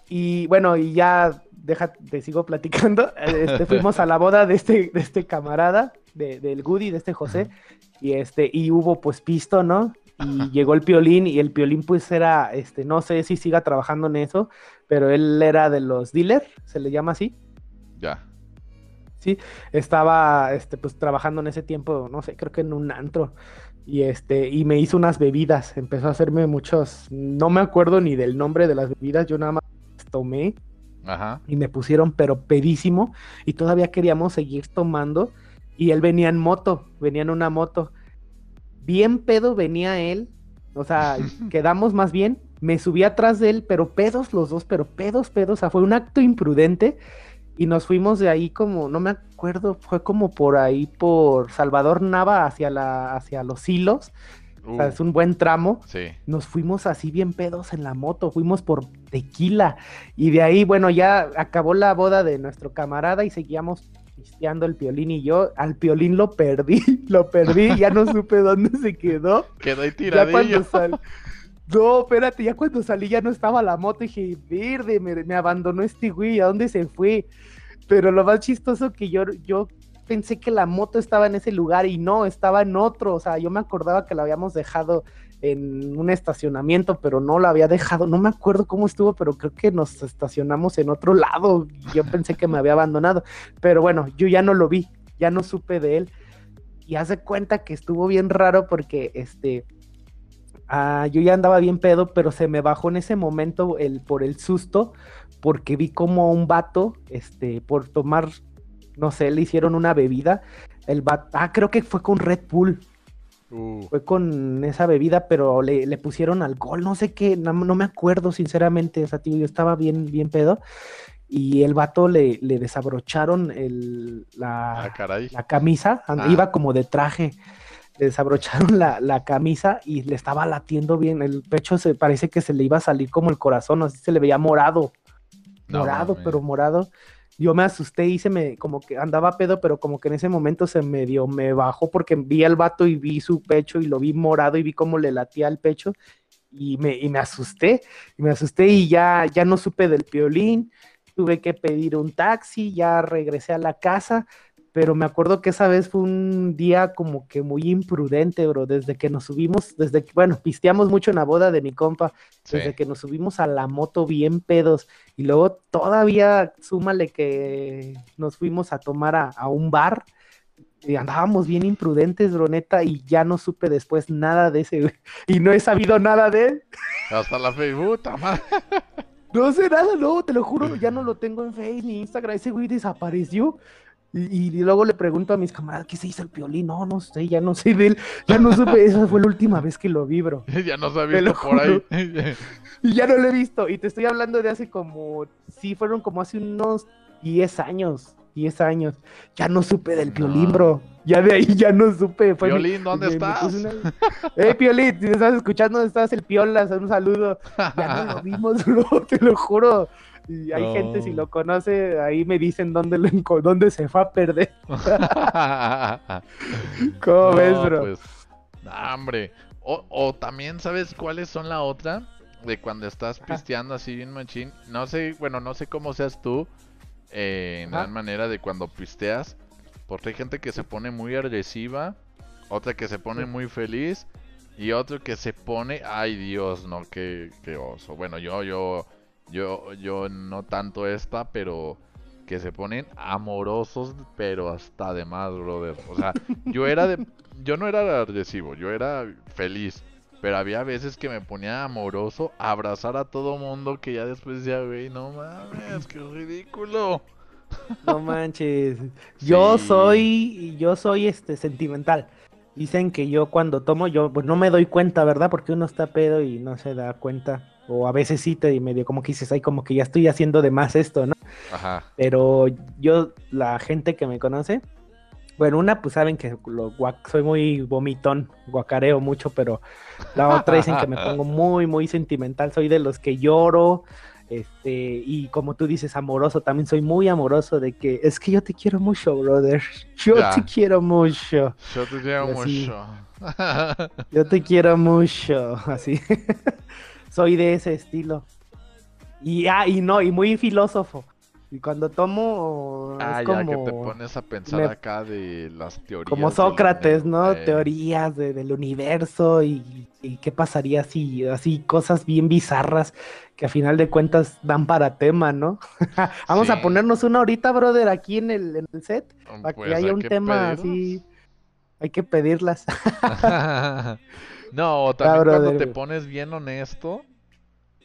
y bueno, y ya deja, te sigo platicando. Este, fuimos a la boda de este, de este camarada, de, del Goody, de este José, y este, y hubo pues pisto, ¿no? Y llegó el piolín, y el piolín pues era, este, no sé si siga trabajando en eso, pero él era de los dealers, se le llama así. Ya. Sí, estaba este, pues trabajando en ese tiempo, no sé, creo que en un antro. Y este, y me hizo unas bebidas, empezó a hacerme muchos, no me acuerdo ni del nombre de las bebidas, yo nada más tomé Ajá. y me pusieron pero pedísimo y todavía queríamos seguir tomando y él venía en moto, venía en una moto. Bien pedo venía él, o sea, quedamos más bien, me subí atrás de él, pero pedos los dos, pero pedos, pedos, o sea, fue un acto imprudente y nos fuimos de ahí como, no me acuerdo, fue como por ahí por Salvador Nava hacia la hacia los hilos. O sea, Uh, es un buen tramo Sí. nos fuimos así bien pedos en la moto, fuimos por tequila y de ahí, bueno, ya acabó la boda de nuestro camarada y seguíamos pisteando el piolín y yo, al piolín lo perdí, lo perdí, ya no supe dónde se quedó. Quedó ahí Ya cuando tiradillo. no, espérate, ya cuando salí ya no estaba la moto, dije, verde, me, me abandonó este güey, ¿a dónde se fue? Pero lo más chistoso que yo, yo pensé que la moto estaba en ese lugar y no, estaba en otro, o sea, yo me acordaba que la habíamos dejado en un estacionamiento, pero no la había dejado, no me acuerdo cómo estuvo, pero creo que nos estacionamos en otro lado, yo pensé que me había abandonado, pero bueno, yo ya no lo vi, ya no supe de él, y hace cuenta que estuvo bien raro porque, este, ah, yo ya andaba bien pedo, pero se me bajó en ese momento el, por el susto, porque vi como un vato, este, por tomar, no sé, le hicieron una bebida, el vato, ah, creo que fue con Red Bull, Uh, fue con esa bebida, pero le, le pusieron alcohol, no sé qué, no, no me acuerdo sinceramente, o sea, tío, yo estaba bien, bien pedo, y el vato le, le desabrocharon el, la, ah, caray. la camisa, Ah. iba como de traje, le desabrocharon la, la camisa y le estaba latiendo bien, el pecho se parece que se le iba a salir como el corazón, así se le veía morado, No morado, pero morado. Yo me asusté y se me, como que andaba pedo, pero como que en ese momento se me dio, me bajó porque vi al vato y vi su pecho y lo vi morado y vi cómo le latía el pecho y me, y me asusté, y me asusté y ya, ya no supe del piolín, tuve que pedir un taxi, ya regresé a la casa, pero me acuerdo que esa vez fue un día como que muy imprudente, bro, desde que nos subimos, desde que, bueno, pisteamos mucho en la boda de mi compa, Sí. desde que nos subimos a la moto bien pedos y luego todavía súmale que nos fuimos a tomar a, a un bar y andábamos bien imprudentes, bro, neta, y ya no supe después nada de ese, y no he sabido nada de él. Hasta la Facebook, madre. No sé nada, no, te lo juro, ya no lo tengo en Facebook ni Instagram, ese güey desapareció. Y, y luego le pregunto a mis camaradas, ¿qué se hizo el piolín? No, no sé, ya no sé de él, ya no supe, esa fue la última vez que lo vi, bro. ya no se ha visto por ahí. Y ya no lo he visto. Y te estoy hablando de hace como, sí, fueron como hace unos 10 años. 10 años. Ya no supe del No. piolín, bro. Ya de ahí ya no supe. Fue mi- Piolín, ¿dónde me- me estás? una- Eh, Piolín, si me estás escuchando, ¿dónde estás? El Piolas, un saludo. Ya no lo vimos, bro, te lo juro. Y hay No. gente, si lo conoce, ahí me dicen dónde, lo dónde se fue a perder. ¿Cómo No, ves, bro? Pues, hombre. O, o también, ¿sabes cuáles son la otra? De cuando estás pisteando así bien machín. No sé, bueno, no sé cómo seas tú. Eh, en gran manera de cuando pisteas. Porque hay gente que se pone muy agresiva. Otra que se pone muy feliz. Y otro que se pone, ay Dios, no, qué, qué oso. Bueno, yo, yo, yo, yo no tanto esta, pero que se ponen amorosos, pero hasta de más, brother. O sea, yo era de, yo no era agresivo, yo era feliz. Pero había veces que me ponía amoroso a abrazar a todo mundo que ya después decía, güey, no mames, qué ridículo. No manches. Yo Sí. soy, yo soy este sentimental. Dicen que yo cuando tomo, yo pues no me doy cuenta, ¿verdad? Porque uno está pedo y no se da cuenta. O a veces sí te y medio como que dices, ay, como que ya estoy haciendo de más esto, ¿no? Ajá. Pero yo, la gente que me conoce, bueno, una pues saben que lo guac- soy muy vomitón, guacareo mucho, pero la otra dicen que me pongo muy, muy sentimental, soy de los que lloro, este, y como tú dices, amoroso, también soy muy amoroso de que es que yo te quiero mucho, brother, yo Ya. te quiero mucho, Yo te quiero así. mucho. yo te quiero mucho, así, soy de ese estilo. Y, ah, y no, y muy filósofo. Y cuando tomo. Ah, es ya como, que te pones a pensar me- acá de las teorías. como Sócrates, ¿no? Eh, Teorías de- del universo y, y qué pasaría si así cosas bien bizarras que a final de cuentas dan para tema, ¿no? Vamos a ponernos una ahorita, brother, aquí en el, en el set, para pues que haya hay un que tema pedirlas. así. Hay que pedirlas. no, también brother. cuando te pones bien honesto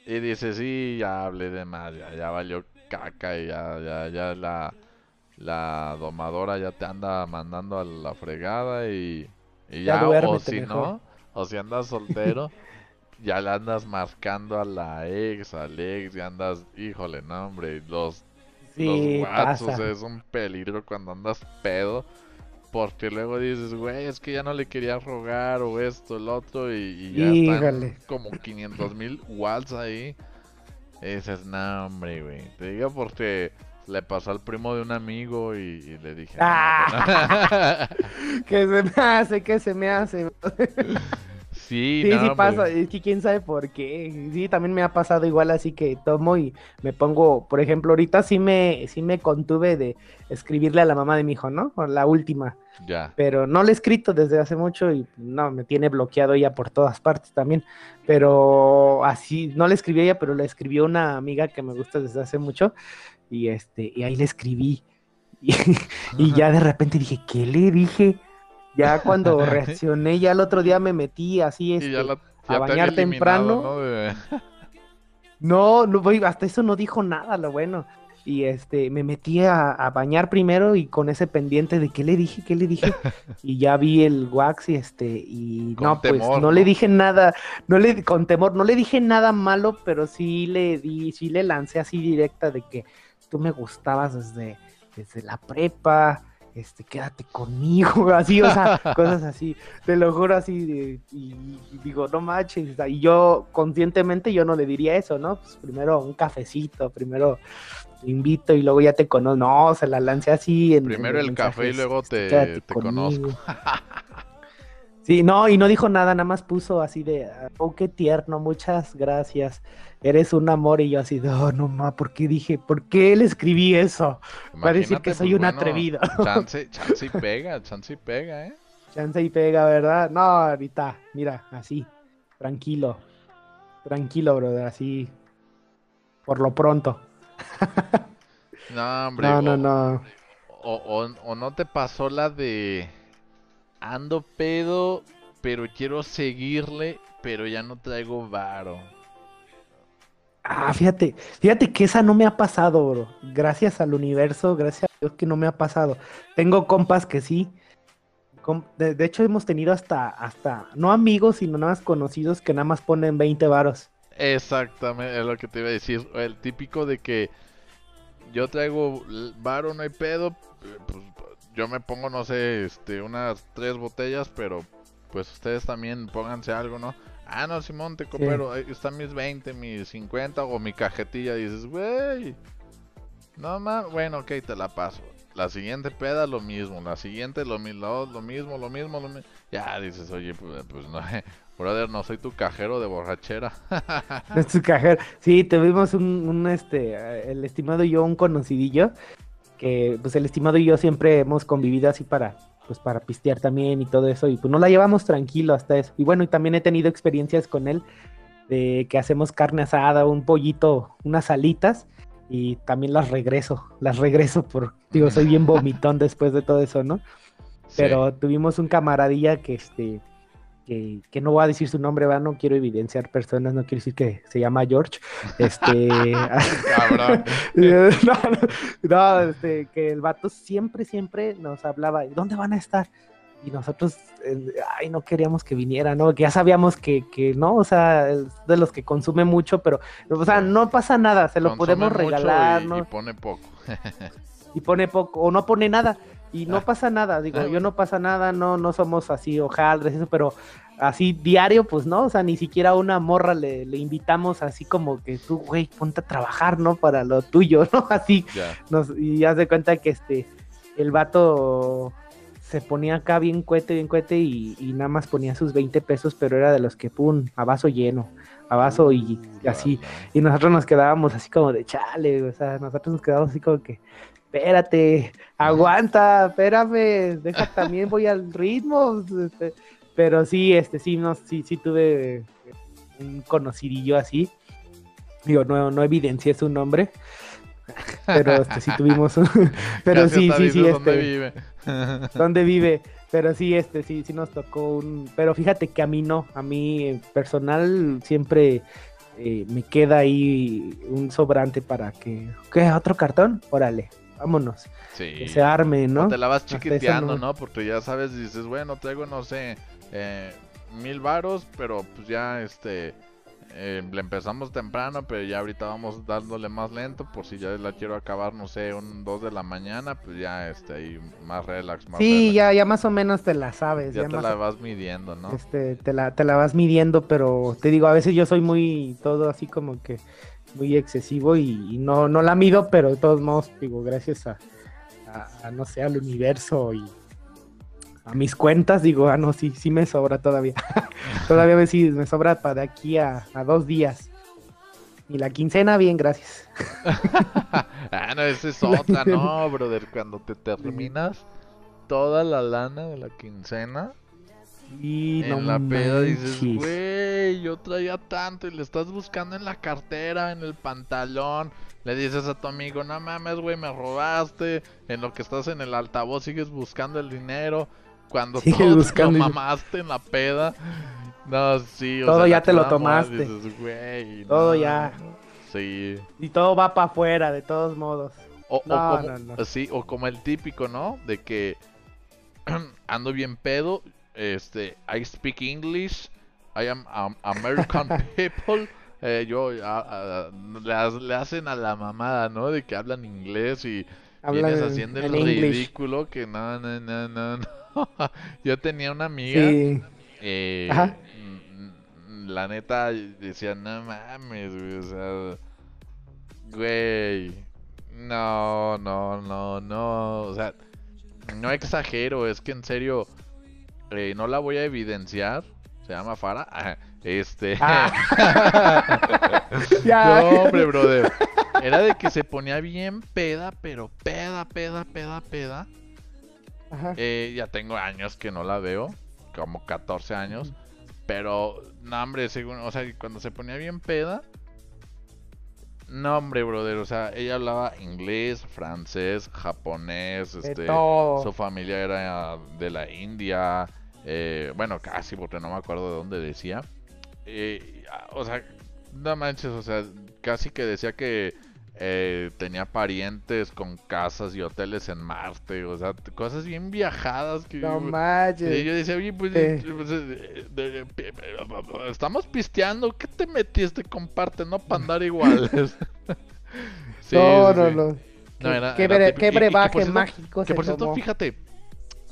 y dices, sí, ya hablé de más, ya, ya valió caca y ya, ya, ya la, la domadora ya te anda mandando a la fregada y, y Ya ya, o si mejor. no, o si andas soltero, ya le andas marcando a la ex, al ex, y andas, híjole, no, hombre, los Sí, los pasa. es un peligro cuando andas pedo. Porque luego dices, güey, es que ya no le quería rogar o esto, el otro, y, y ya Híjole. están como 500 mil watts ahí. Dices, no, hombre, güey. Te digo porque le pasó al primo de un amigo y, y le dije, "No, Ah. pues, Que se me hace, que se me hace. sí, Sí, no, sí pasa, es que quién sabe por qué. Sí, también me ha pasado igual, así que tomo y me pongo, por ejemplo, ahorita sí me, sí me contuve de escribirle a la mamá de mi hijo, ¿no? La última, Ya. pero no le he escrito desde hace mucho y no, me tiene bloqueado ella por todas partes también. Pero así, no le escribí a ella, pero le escribió una amiga que me gusta desde hace mucho y este, y ahí le escribí. Y, y ya de repente dije, ¿qué le dije? Ya cuando reaccioné, ya el otro día me metí así, este, ya la, a ya bañar temprano. ¿no? No, no voy, hasta eso no dijo nada, lo bueno. Y este, me metí a, a bañar primero y con ese pendiente de qué le dije, qué le dije. Y ya vi el wax y este, y Con no, pues temor, no le ¿no? dije nada, no le, con temor, no le dije nada malo, pero sí le di, sí le lancé así directa de que tú me gustabas desde, desde la prepa, este, quédate conmigo, así, o sea, cosas así, te lo juro así, de- y, y digo, no manches, y yo conscientemente yo no le diría eso, ¿no? Pues primero un cafecito, primero te invito y luego ya te conozco, no, se la lancé así. En, Primero en el café y luego este, te- te conozco. Sí, no, y no dijo nada, nada más puso así de, oh, qué tierno, muchas gracias, eres un amor, y yo así de, oh, no, ma, ¿por qué dije, por qué le escribí eso? Va a decir Imagínate, que soy pues, un bueno, atrevido. Chance, chance y pega, chance y pega, ¿eh? Chance y pega, ¿verdad? No, ahorita, mira, así, tranquilo, tranquilo, brother, así, por lo pronto. No, hombre. No, o, no, no. O, o- o no te pasó la de ando pedo, pero quiero seguirle, pero ya no traigo varo. Ah, fíjate, fíjate que esa no me ha pasado, bro. Gracias al universo, gracias a Dios que no me ha pasado. Tengo compas que sí. De, de hecho, hemos tenido hasta, hasta, no amigos, sino nada más conocidos que nada más ponen 20 varos. Exactamente, es lo que te iba a decir. El típico de que yo traigo varo, no hay pedo. eh, Pues yo me pongo, no sé, este, unas tres botellas, pero pues ustedes también pónganse algo, ¿no? Ah, no, Simón, te coopero. Ahí están mis 20, mis 50 o mi cajetilla. Y dices, güey, no más. Bueno, ok, te la paso. La siguiente peda, lo mismo. La siguiente, lo, lo, lo mismo, lo mismo, lo mismo. Ya dices, oye, pues, pues no, brother, no soy tu cajero de borrachera. De su cajero. Sí, tuvimos un, un, este, eh, el estimado yo, un conocidillo, que pues el estimado y yo siempre hemos convivido así para, pues para pistear también y todo eso, y pues nos la llevamos tranquilo hasta eso. Y bueno, y también he tenido experiencias con él de que hacemos carne asada, un pollito, unas alitas, y también las regreso, las regreso por, digo, soy bien vomitón después de todo eso, ¿no? Sí. Pero tuvimos un camaradilla que este que, que no voy a decir su nombre, ¿va? no quiero evidenciar personas, no quiero decir que se llama George. Este Cabrón. no, no, no, este, que el vato siempre, siempre nos hablaba, ¿dónde van a estar? Y nosotros, eh, ay, no queríamos que viniera, ¿no? Que ya sabíamos que, que no, o sea, es de los que consume mucho, pero, o sea, no pasa nada, se lo Consume podemos mucho regalar, y, ¿no? y pone poco. y pone poco o no pone nada y no Ah. pasa nada, digo, Ah, yo no pasa nada, no no somos así hojaldres eso, pero así diario pues no, o sea, ni siquiera a una morra le, le invitamos así como que tú, güey, ponte a trabajar, ¿no? Para lo tuyo, ¿no? Así Ya. nos y haz de cuenta que este el vato se ponía acá bien cuete, bien cuete y, y nada más ponía sus 20 pesos, pero era de los que pum, a vaso lleno, a vaso y así. Y nosotros nos quedábamos así como de chale, o sea, nosotros nos quedábamos así como que, espérate, aguanta, espérame, deja también voy al ritmo. Este, pero sí, este, sí, no, sí, sí tuve un conocidillo así. Digo, no, no evidencié su nombre. Pero este, sí tuvimos un... Pero sí, sí, sí, este. ¿Dónde vive? ¿Dónde vive? Pero sí, este, sí, sí nos tocó un... Pero fíjate que a mí no, a mí personal siempre eh, me queda ahí un sobrante para que... ¿Qué? ¿Otro cartón? Órale, vámonos. Sí. Que se arme, ¿no? te la vas chiquiteando, no... Porque ya sabes, dices, bueno, traigo, no sé, eh, mil varos, pero pues ya, este eh, le empezamos temprano, pero ya ahorita vamos dándole más lento por si ya la quiero acabar, no sé, un 2 de la mañana, pues ya este ahí más relax, más Sí, ya ya más o menos te la sabes, ya, te la vas midiendo, ¿no? Este, te la te la vas midiendo, pero te digo, a veces yo soy muy todo así como que muy excesivo y, no no la mido, pero de todos modos digo, gracias a, a no sé, al universo y a mis cuentas, digo, ah, no, sí, sí me sobra todavía. todavía me, sí, me sobra para de aquí a, dos días. Y la quincena, bien, gracias. ah, no, esa es otra, no, brother. Cuando te terminas toda la lana de la quincena, y en la peda dices, güey, yo traía tanto y le estás buscando en la cartera, en el pantalón. Le dices a tu amigo, no mames, güey, me robaste. En lo que estás en el altavoz sigues buscando el dinero. Cuando todo lo mamaste en la peda. No, sí. todo ya te lo tomaste. todo ya. Sí. Y todo va para afuera, de todos modos. O, como, Sí, o como el típico, ¿no? De que ando bien pedo. Este, I speak English. I am American people. Eh, yo, le, hacen a la mamada, ¿no? De que hablan inglés y vienes haciendo el ridículo que no, no, no, no. yo tenía una amiga. Eh, la neta decía, no mames, güey. O sea, güey. No, no, no, no. O sea, no exagero. Es que en serio, eh, no la voy a evidenciar. Se llama Fara. Este. Ah. no, hombre, brother. Era de que se ponía bien peda, pero peda, peda, peda, peda. Eh, ya tengo años que no la veo, como 14 años. Pero, no, hombre, según, o sea, cuando se ponía bien peda. No, hombre, brother, o sea, ella hablaba inglés, francés, japonés, este, su familia era de la India, eh, bueno, casi, porque no me acuerdo de dónde decía. Eh, o sea, no manches, o sea, casi que decía que eh, tenía parientes con casas y hoteles en Marte, o sea, cosas bien viajadas que no manches. yo decía, oye, pues, pues estamos pisteando, ¿qué te metiste? Comparte, no para andar iguales. sí, no, no, no, qué, brebaje mágico. Que por cierto, fíjate,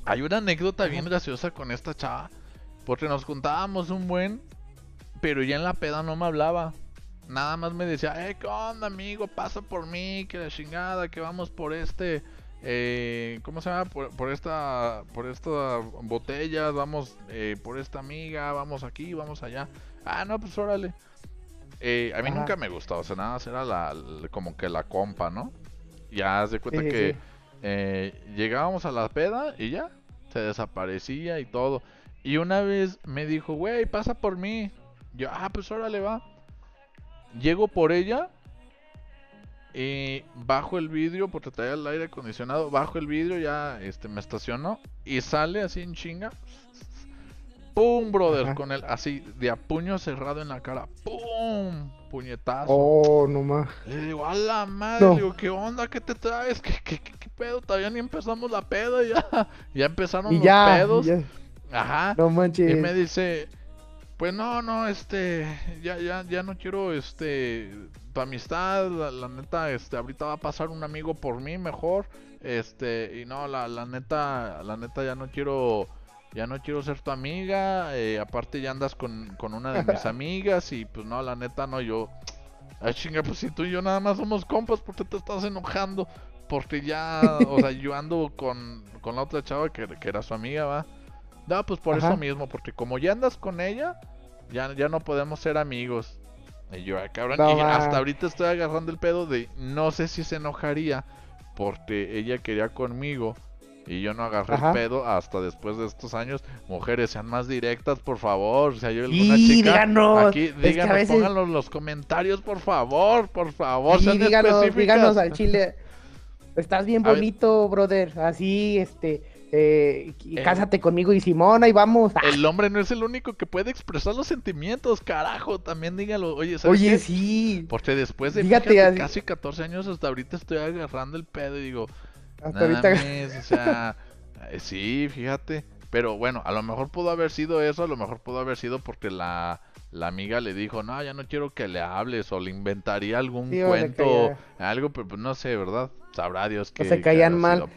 hay una anécdota bien graciosa con esta chava, porque nos juntábamos un buen, pero ya en la peda no me hablaba nada más me decía, eh, ¿qué onda, amigo? Pasa por mí, que la chingada, que vamos por este, eh, ¿cómo se llama? Por, esta, por esta botella, vamos eh, por esta amiga, vamos aquí, vamos allá. Ah, no, pues órale. Eh, a mí nunca me gustó, o sea, nada era la, como que la compa, ¿no? Ya haz de cuenta que eh, llegábamos a la peda y ya, se desaparecía y todo. Y una vez me dijo, güey, pasa por mí. Yo, ah, pues órale, va. Llego por ella. Y bajo el vidrio porque traía el aire acondicionado. Bajo el vidrio, ya este, me estaciono. Y sale así en chinga. ¡Pum, brother! Con el así de a puño cerrado en la cara. ¡Pum! Puñetazo. Oh, no más. Le digo, a la madre, digo, ¿qué onda? ¿Qué te traes? ¿Qué, qué, qué, pedo? Todavía ni empezamos la peda ya. Ya empezaron los pedos. Ajá. No manches. Y me dice, pues no, no, este, ya, ya, ya no quiero, este, tu amistad, la, neta, este, ahorita va a pasar un amigo por mí mejor, este, y no, la, la neta, la neta ya no quiero, ya no quiero ser tu amiga, eh, aparte ya andas con, con una de mis amigas y pues no, la neta no, yo, ay chinga, pues si tú y yo nada más somos compas, ¿por qué te estás enojando? Porque ya, o sea, yo ando con, con la otra chava que, que era su amiga, va. No, pues por eso mismo, porque como ya andas con ella, ya, ya no podemos ser amigos. Y yo, ah, cabrón, No, y hasta ahorita estoy agarrando el pedo de no sé si se enojaría porque ella quería conmigo y yo no agarré Ajá. el pedo hasta después de estos años. Mujeres, sean más directas, por favor. Si hay alguna chica, díganos. aquí, díganos, veces- pónganlo en los comentarios, por favor, por favor, Sí, sean díganos, específicas. díganos al chile. Estás bien bonito, brother. Así, este, eh, y El- cásate conmigo y Simón, ahí vamos. Ah, El hombre no es el único que puede expresar los sentimientos, carajo. También dígalo. Oye, ¿sabes Oye, qué? sí. Porque después de Fíjate, fíjate, así- casi 14 años hasta ahorita estoy agarrando el pedo y digo, Hasta "No ahorita. o sea, eh, sí, fíjate. Pero bueno, a lo mejor pudo haber sido eso, a lo mejor pudo haber sido porque la, la amiga le dijo, no, ya no quiero que le hables, o le inventaría algún Sí, cuento, algo, pero pues, no sé, ¿verdad? Sabrá Dios que... se caían mal. sido.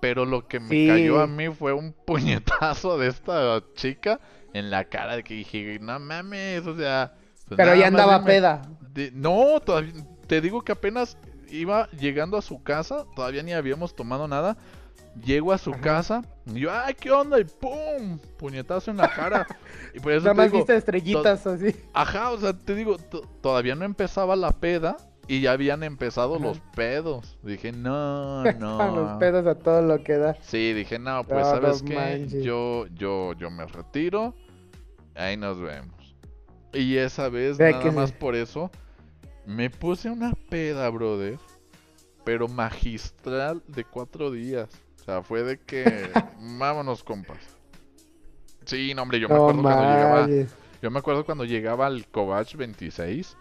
Pero lo que me Sí. cayó a mí fue un puñetazo de esta chica en la cara de que dije, no mames, o sea... pues Pero ya andaba dime". peda. De- no, todavía, te digo que apenas iba llegando a su casa, todavía ni habíamos tomado nada. Llego a su Ajá. casa y yo, ay, ¿qué onda? Y ¡pum! Puñetazo en la cara. y por eso Nada te más digo, viste estrellitas así. ajá, o sea, te digo, to- todavía no empezaba la peda y ya habían empezado Ajá. los pedos. Dije, no, Estaban los no. pedos a todo lo que da. Sí, dije, no, pues, No, ¿sabes no qué? manches. Yo, yo, yo me retiro. Ahí nos vemos. Y esa vez, Vea nada más por eso, me puse una peda, brother. Pero magistral de cuatro días. O sea, fue de que, vámonos, compas. Sí, no, hombre, yo me No acuerdo cuando llegaba, yo me acuerdo cuando llegaba al Covach 26.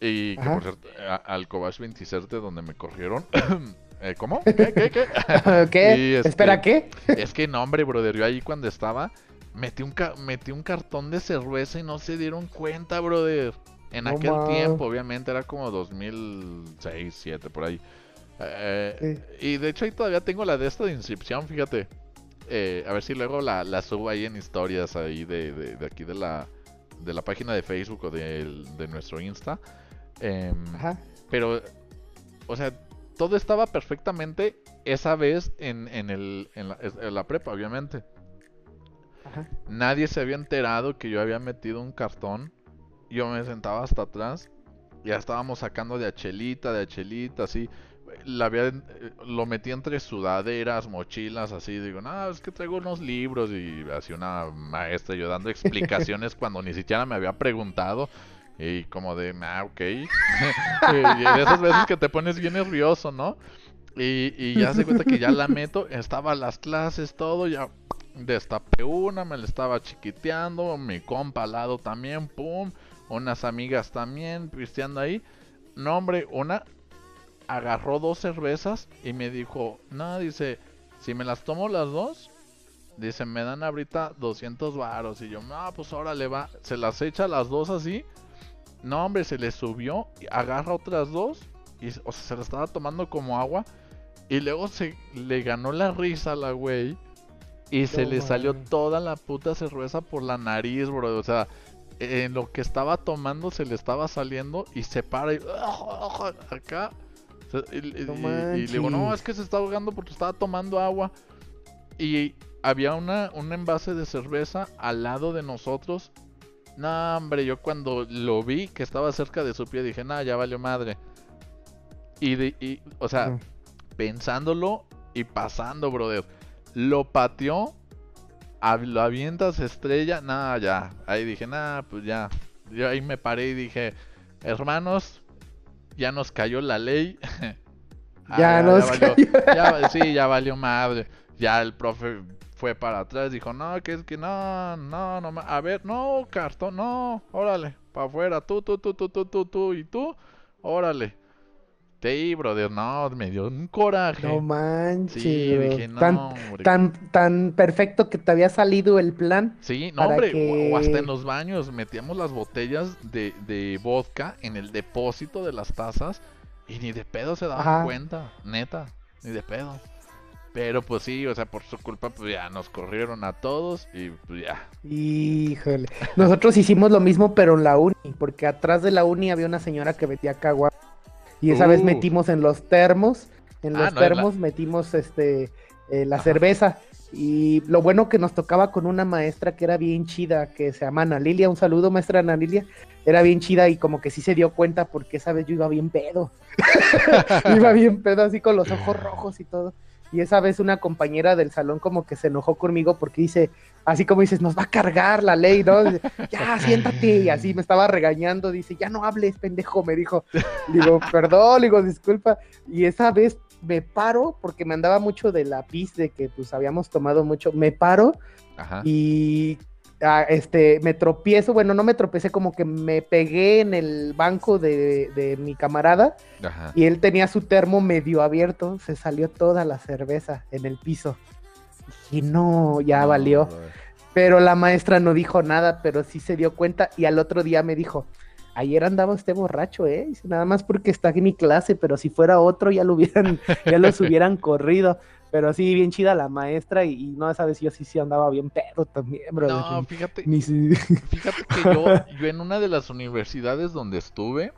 Y que Ajá. por cierto, a- al Covach 26 de donde me corrieron. Eh, ¿Cómo? ¿Qué? ¿Qué? ¿Qué? Este, ¿Espera qué? Es que no, hombre, brother, yo ahí cuando estaba, metí un, ca- metí un cartón de cerveza y no se dieron cuenta, brother. En aquel tiempo, obviamente, era como 2006, 2007, por ahí. Eh, Y de hecho ahí todavía tengo la de esta de inscripción, fíjate. Eh, a ver si luego la, la subo ahí en historias ahí de, de, de aquí de la, de la página de Facebook o del- de, nuestro Insta. Ajá. pero, o sea, todo estaba perfectamente esa vez en, en, el, en, la, en la prepa, obviamente. Ajá. Nadie se había enterado que yo había metido un cartón. Yo me sentaba hasta atrás. Ya estábamos sacando de achelita, de achelita, así. La había, eh, lo metí entre sudaderas, mochilas, así. Digo, no, es que traigo unos libros. Y así una maestra yo dando explicaciones cuando ni siquiera me había preguntado. Y como de, ah, ok. y esas veces que te pones bien nervioso, ¿no? Y, y ya se cuenta que ya la meto, estaba las clases, todo, ya destapé una, me la estaba chiquiteando, mi compa al lado también, pum, unas amigas también, pisteando ahí. No, hombre, una agarró dos cervezas y me dijo, no, dice, si me las tomo las dos, dice, me dan ahorita 200 varos. Y yo, no, pues órale va, se las echa las dos así. No, hombre, se le subió, agarra otras dos, y, o sea, se la estaba tomando como agua. Y luego se le ganó la risa a la güey. Y se le salió toda la puta cerveza por la nariz, bro. O sea, en lo que estaba tomando se le estaba saliendo y se para y acá. Y, y- No y- y le digo, no, es que se está ahogando porque estaba tomando agua. Y había una, un envase de cerveza al lado de nosotros. No, hombre, yo cuando lo vi que estaba cerca de su pie dije, nah, ya valió madre. Y, de, y o sea, pensándolo y pasando, brother. Lo pateó, lo avienta, se estrella, nada, ya. Ahí dije, nada, pues ya. Yo ahí me paré y dije, hermanos, ya nos cayó la ley. Ah, Ya nos valió, cayó. ya sí, ya valió madre. Ya el profe fue para atrás, dijo, no, que es que no, no, no, a ver, no, cartón, no, órale, para afuera, tú, tú, tú, tú, tú, tú, tú, y tú, órale. Sí, brother, no, me dio un coraje. No manches. Sí, dije, no, tan, hombre. tan, tan perfecto que te había salido el plan. Sí, no, hombre, que- o, o hasta en los baños metíamos las botellas de, de vodka en el depósito de las tazas y ni de pedo se daban Ajá. cuenta, neta, ni de pedo. Pero pues sí, o sea, por su culpa pues ya nos corrieron a todos y pues ya. Híjole. Nosotros hicimos lo mismo, pero en la uni, porque atrás de la uni había una señora que vendía cagua. Y esa vez Uh. metimos en los termos, en Ah, los no, en la- termos metimos este eh, la Ajá. cerveza. Y lo bueno que nos tocaba con una maestra que era bien chida, que se llama Ana Lilia. Un saludo, maestra Ana Lilia. Era bien chida y como que sí se dio cuenta porque esa vez yo iba bien pedo. iba bien pedo, así con los ojos rojos y todo. Y esa vez una compañera del salón como que se enojó conmigo porque dice, así como dices, nos va a cargar la ley, ¿no? ya, siéntate. Y así me estaba regañando, dice, ya no hables, pendejo, me dijo. Digo, perdón, digo, disculpa. Y esa vez me paro, porque me andaba mucho de la pis, de que pues habíamos tomado mucho, me paro y ah, este, me tropiezo, bueno, no me tropecé, como que me pegué en el banco de, mi camarada y él tenía su termo medio abierto, se salió toda la cerveza en el piso. Y no, ya valió. Pero la maestra no dijo nada, pero sí se dio cuenta y al otro día me dijo, ayer andaba usted borracho, ¿eh? nada más porque está en mi clase, pero si fuera otro ya lo hubieran, ya los hubieran corrido. Pero sí, bien chida la maestra y, no sabes, yo sí, sí andaba bien pedo también, bro. No, fíjate, fíjate que yo, yo en una de las universidades donde estuve,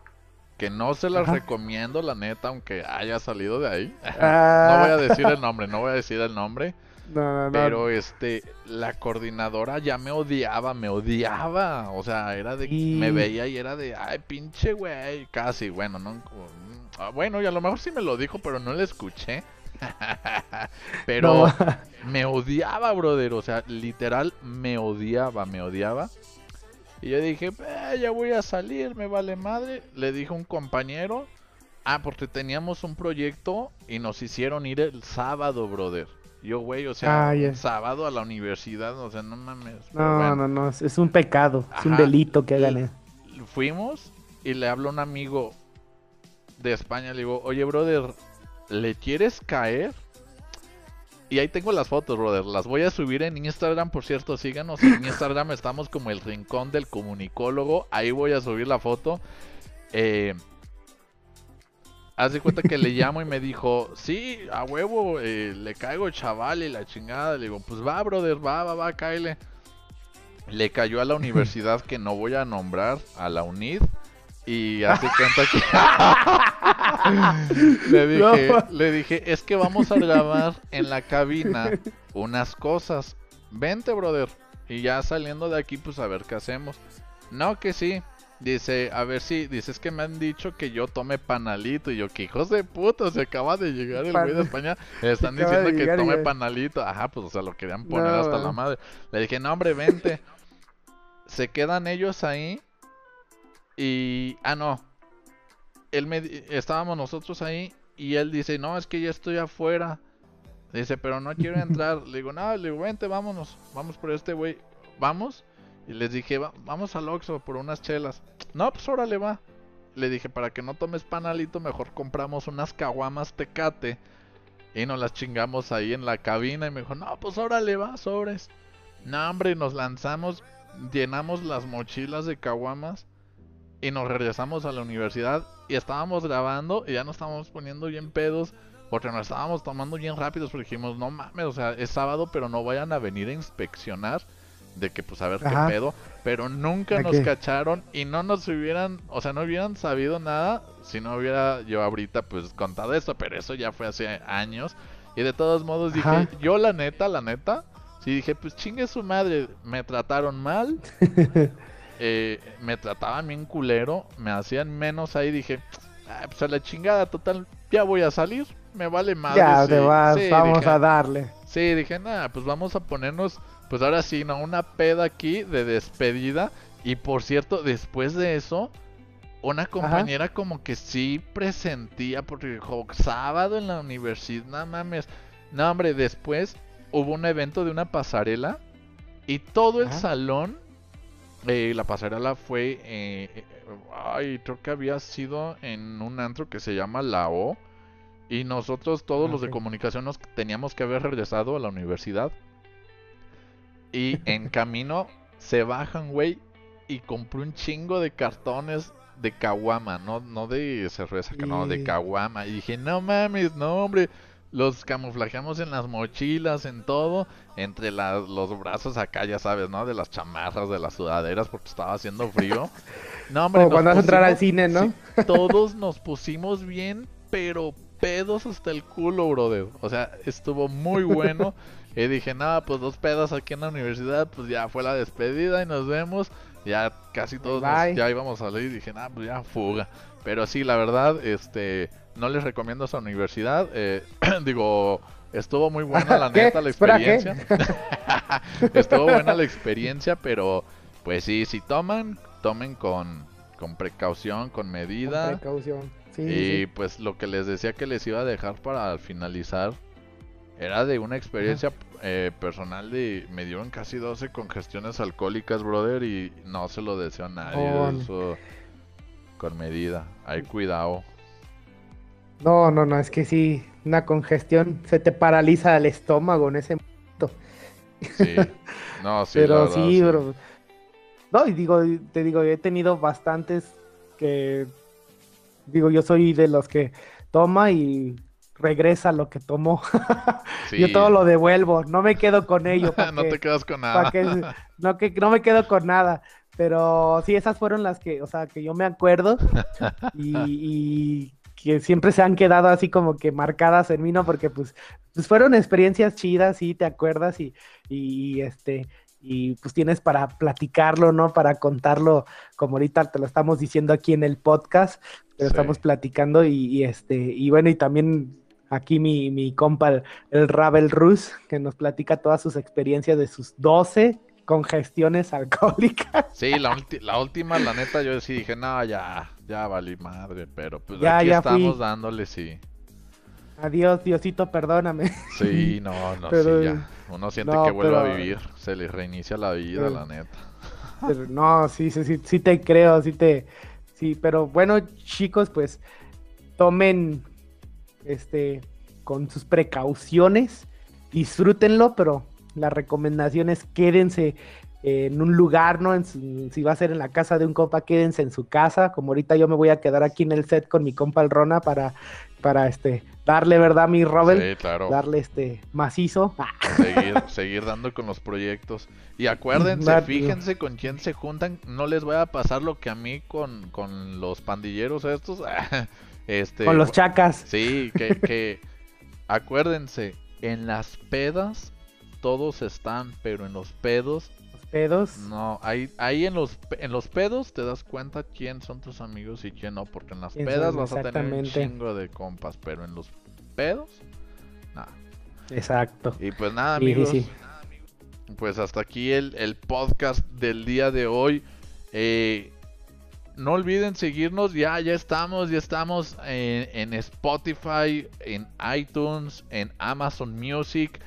que no se las recomiendo, la neta, aunque haya salido de ahí. no voy a decir el nombre, no voy a decir el nombre. Pero este, la coordinadora ya me odiaba, me odiaba. O sea, era de. Me veía y era de, ay, pinche güey. Casi, bueno, no. Ah, bueno, y a lo mejor sí me lo dijo, pero no le escuché. pero me odiaba, brother. O sea, literal, me odiaba, me odiaba. Y yo dije, eh, ya voy a salir, me vale madre. Le dijo un compañero. Ah, porque teníamos un proyecto y nos hicieron ir el sábado, brother. Yo, güey, o sea, ah, sábado a la universidad, o sea, no mames. No, no, no, es un pecado, es un delito que hagan Fuimos y le hablo a un amigo de España, le digo, oye, brother, ¿le quieres caer? Y ahí tengo las fotos, brother. Las voy a subir en Instagram, por cierto, síganos. En Instagram estamos como el rincón del comunicólogo. Ahí voy a subir la foto. Eh, Haz de cuenta que le llamo y me dijo, sí, a huevo, eh, le caigo chaval y la chingada. Le digo, pues va, brother, va, va, va, cáele. Le cayó a la universidad que no voy a nombrar, a la UNID. Y hace cuenta que le, dije, le dije, es que vamos a grabar en la cabina unas cosas. Vente, brother. Y ya saliendo de aquí, pues a ver qué hacemos. No, que sí. Dice, a ver si, dices que me han dicho que yo tome panalito. Y yo, que hijos de puta, se acaba de llegar el güey de España. están diciendo que tome panalito. Ajá, pues o sea, lo querían poner hasta la madre. Le dije, no, hombre, vente. se quedan ellos ahí. Y, ah, no. Él me, estábamos nosotros ahí. Y él dice, no, es que ya estoy afuera. Dice, pero no quiero entrar. le digo, no, le digo, vente, vámonos. Vamos por este güey. Vamos. Y les dije, vamos al Oxxo por unas chelas. No, pues órale va. Le dije, para que no tomes panalito, mejor compramos unas caguamas tecate. Y nos las chingamos ahí en la cabina. Y me dijo, no, pues órale va, sobres. No, hombre, nos lanzamos, llenamos las mochilas de caguamas. Y nos regresamos a la universidad. Y estábamos grabando y ya nos estábamos poniendo bien pedos. Porque nos estábamos tomando bien rápidos. Porque dijimos, no mames, o sea, es sábado, pero no vayan a venir a inspeccionar de que pues a ver qué pedo, pero nunca nos cacharon y no nos hubieran, o sea, no hubieran sabido nada si no hubiera yo ahorita pues contado esto, pero eso ya fue hace años y de todos modos dije, yo la neta, la neta, sí dije, pues chingue su madre, me trataron mal, eh, me trataban bien culero, me hacían menos ahí, dije, ah, pues a la chingada total, ya voy a salir, me vale madre. Ya te vas, vamos a darle. Sí, dije, nada, pues vamos a ponernos pues ahora sí, ¿no? Una peda aquí de despedida. Y por cierto, después de eso, una compañera como que sí presentía, porque dijo, sábado en la universidad, no mames. No, hombre, después hubo un evento de una pasarela y todo el salón, eh, la pasarela fue, eh, eh, ay, creo que había sido en un antro que se llama La O. Y nosotros, todos los de comunicación, nos teníamos que haber regresado a la universidad. Y en camino se bajan, güey, y compré un chingo de cartones de caguama, no, no de cerveza, que no, de caguama. Y dije, no mames, no, hombre. Los camuflajeamos en las mochilas, en todo, entre los brazos acá, ya sabes, ¿no? De las chamarras, de las sudaderas, porque estaba haciendo frío. No, hombre. Como cuando vas a entrar al cine, ¿no? todos nos pusimos bien, pero pedos hasta el culo, brother. O sea, estuvo muy bueno. Y dije, no, pues dos pedos aquí en la universidad, pues ya fue la despedida y nos vemos. Ya casi todos nos- ya íbamos a salir. Dije, no, pues ya fuga. Pero sí, la verdad, este, no les recomiendo esa universidad. eh, digo, estuvo muy buena la ¿Qué? neta la experiencia. estuvo buena la experiencia, pero pues sí, si toman, tomen con, con precaución, con Con medida. precaución. Sí, sí, Y sí. pues lo que les decía que les iba a dejar para finalizar era de una experiencia eh, personal de me dieron casi 12 congestiones alcohólicas, brother, y no se lo deseo a nadie. Oh. Eso con medida. Hay cuidado. No, no, no, es que sí, una congestión se te paraliza el estómago en ese momento. Sí. No, sí, Pero verdad, sí, bro. No, y digo, te digo, he tenido bastantes que, digo, yo soy de los que toma y regresa lo que tomó. Sí. Yo todo lo devuelvo, no me quedo con ello. no que- te quedas con nada. que- no, que, no me quedo con nada. Pero sí, esas fueron las que, o sea, que yo me acuerdo y, y que siempre se han quedado así como que marcadas en mí, ¿no? Porque pues, pues fueron experiencias chidas, sí, te acuerdas y, y este, y pues tienes para platicarlo, ¿no? Para contarlo, como ahorita te lo estamos diciendo aquí en el podcast, te lo Sí. estamos platicando y, y, este, y bueno, y también aquí mi, mi compa, el, el Ravel Rus, que nos platica todas sus experiencias de sus 12 congestiones alcohólicas. Sí, la, la última, la neta, yo sí dije, no, ya, ya valí madre, pero pues Ya, aquí ya estamos fui. dándole, sí. Adiós, Diosito, perdóname. Sí, no, no, Pero- sí, ya. Uno siente no, que vuelve a vivir, se le reinicia la vida, Pero- la neta. Pero no, sí, sí, sí, sí te creo, sí te, sí, pero bueno, chicos, pues tomen, este, con sus precauciones, disfrútenlo, pero la recomendación es quédense en un lugar, ¿no? En su- si va a ser en la casa de un compa, quédense en su casa, como ahorita yo me voy a quedar aquí en el set con mi compa el Rona para, para, este, darle, ¿verdad, mi Robert? Sí, claro. Darle, este, macizo. Seguir, seguir dando con los proyectos. Y acuérdense, fíjense con quién se juntan. No les vaya a pasar lo que a mí con, con los pandilleros estos. este, con los chacas. Sí, que, que acuérdense, en las pedas todos están, pero en los pedos pedos. no. Ahí, ahí en los en los pedos te das cuenta quién son tus amigos y quién no, porque en las pedas vas a tener un chingo de compas, pero en los pedos, nada. Exacto. Y pues nada, Sí, sí, amigos. sí. Pues hasta aquí el, el podcast del día de hoy. Eh, no olviden seguirnos, ya, ya estamos, ya estamos en, en Spotify, en iTunes, en Amazon Music.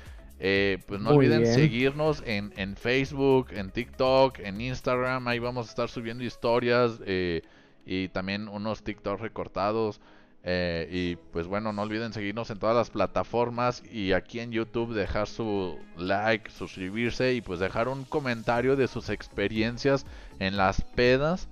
Eh, pues no Muy olviden bien. seguirnos en, en Facebook, en TikTok, en Instagram. Ahí vamos a estar subiendo historias eh, y también unos TikTok recortados. Eh, y pues bueno, no olviden seguirnos en todas las plataformas y aquí en YouTube dejar su like, suscribirse y pues dejar un comentario de sus experiencias en las pedas.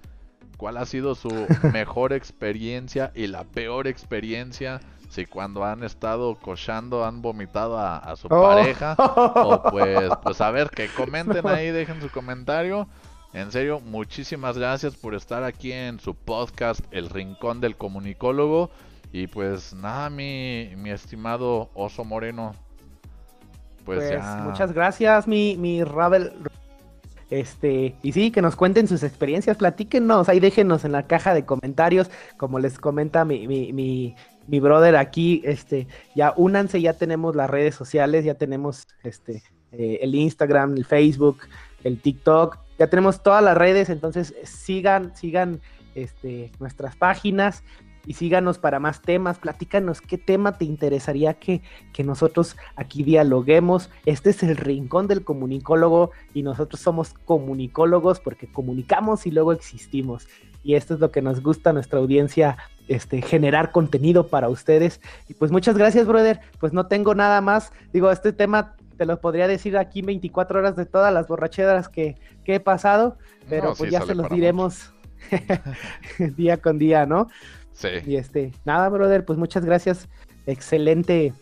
¿Cuál ha sido su mejor experiencia y la peor experiencia? Si cuando han estado cochando han vomitado a, a su Oh. pareja. O pues, pues a ver, que comenten ahí, dejen su comentario. En serio, muchísimas gracias por estar aquí en su podcast El Rincón del Comunicólogo. Y pues nada, mi, mi estimado Oso Moreno. Pues, Pues, ya. muchas gracias, mi, mi Ravel. Este, y sí, que nos cuenten sus experiencias, platíquenos, ahí déjenos en la caja de comentarios, como les comenta mi, mi, mi, mi brother aquí, este, ya únanse, ya tenemos las redes sociales, ya tenemos este, eh, el Instagram, el Facebook, el TikTok, ya tenemos todas las redes, entonces sigan, sigan este, nuestras páginas y síganos para más temas, platícanos qué tema te interesaría que, que nosotros aquí dialoguemos. Este es el rincón del comunicólogo y nosotros somos comunicólogos porque comunicamos y luego existimos. Y esto es lo que nos gusta a nuestra audiencia, este, generar contenido para ustedes. Y pues muchas gracias, brother. Pues no tengo nada más. Digo, este tema te lo podría decir aquí 24 horas de todas las borracheras que, que he pasado, pero No, pues sí, ya se los diremos día con día, ¿no? Sí. Y este, nada, brother, pues muchas gracias. Excelente,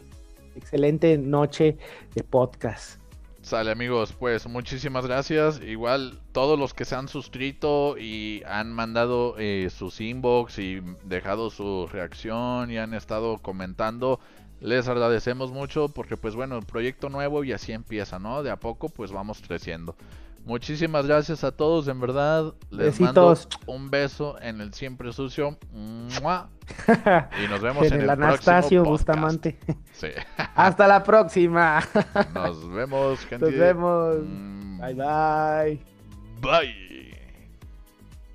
excelente noche de podcast. Sale amigos, pues muchísimas gracias. Igual todos los que se han suscrito y han mandado eh, sus inbox y dejado su reacción y han estado comentando, Les agradecemos mucho porque pues bueno, proyecto nuevo y así empieza, ¿no? De a poco pues vamos creciendo. Muchísimas gracias a todos, en verdad. Les Besitos. mando un beso en el siempre sucio. ¡Mua! Y nos vemos en, en el el Anastasio próximo. Bustamante. Sí. Hasta la próxima. Nos vemos, gente. Nos vemos. Mm, Bye bye. Bye.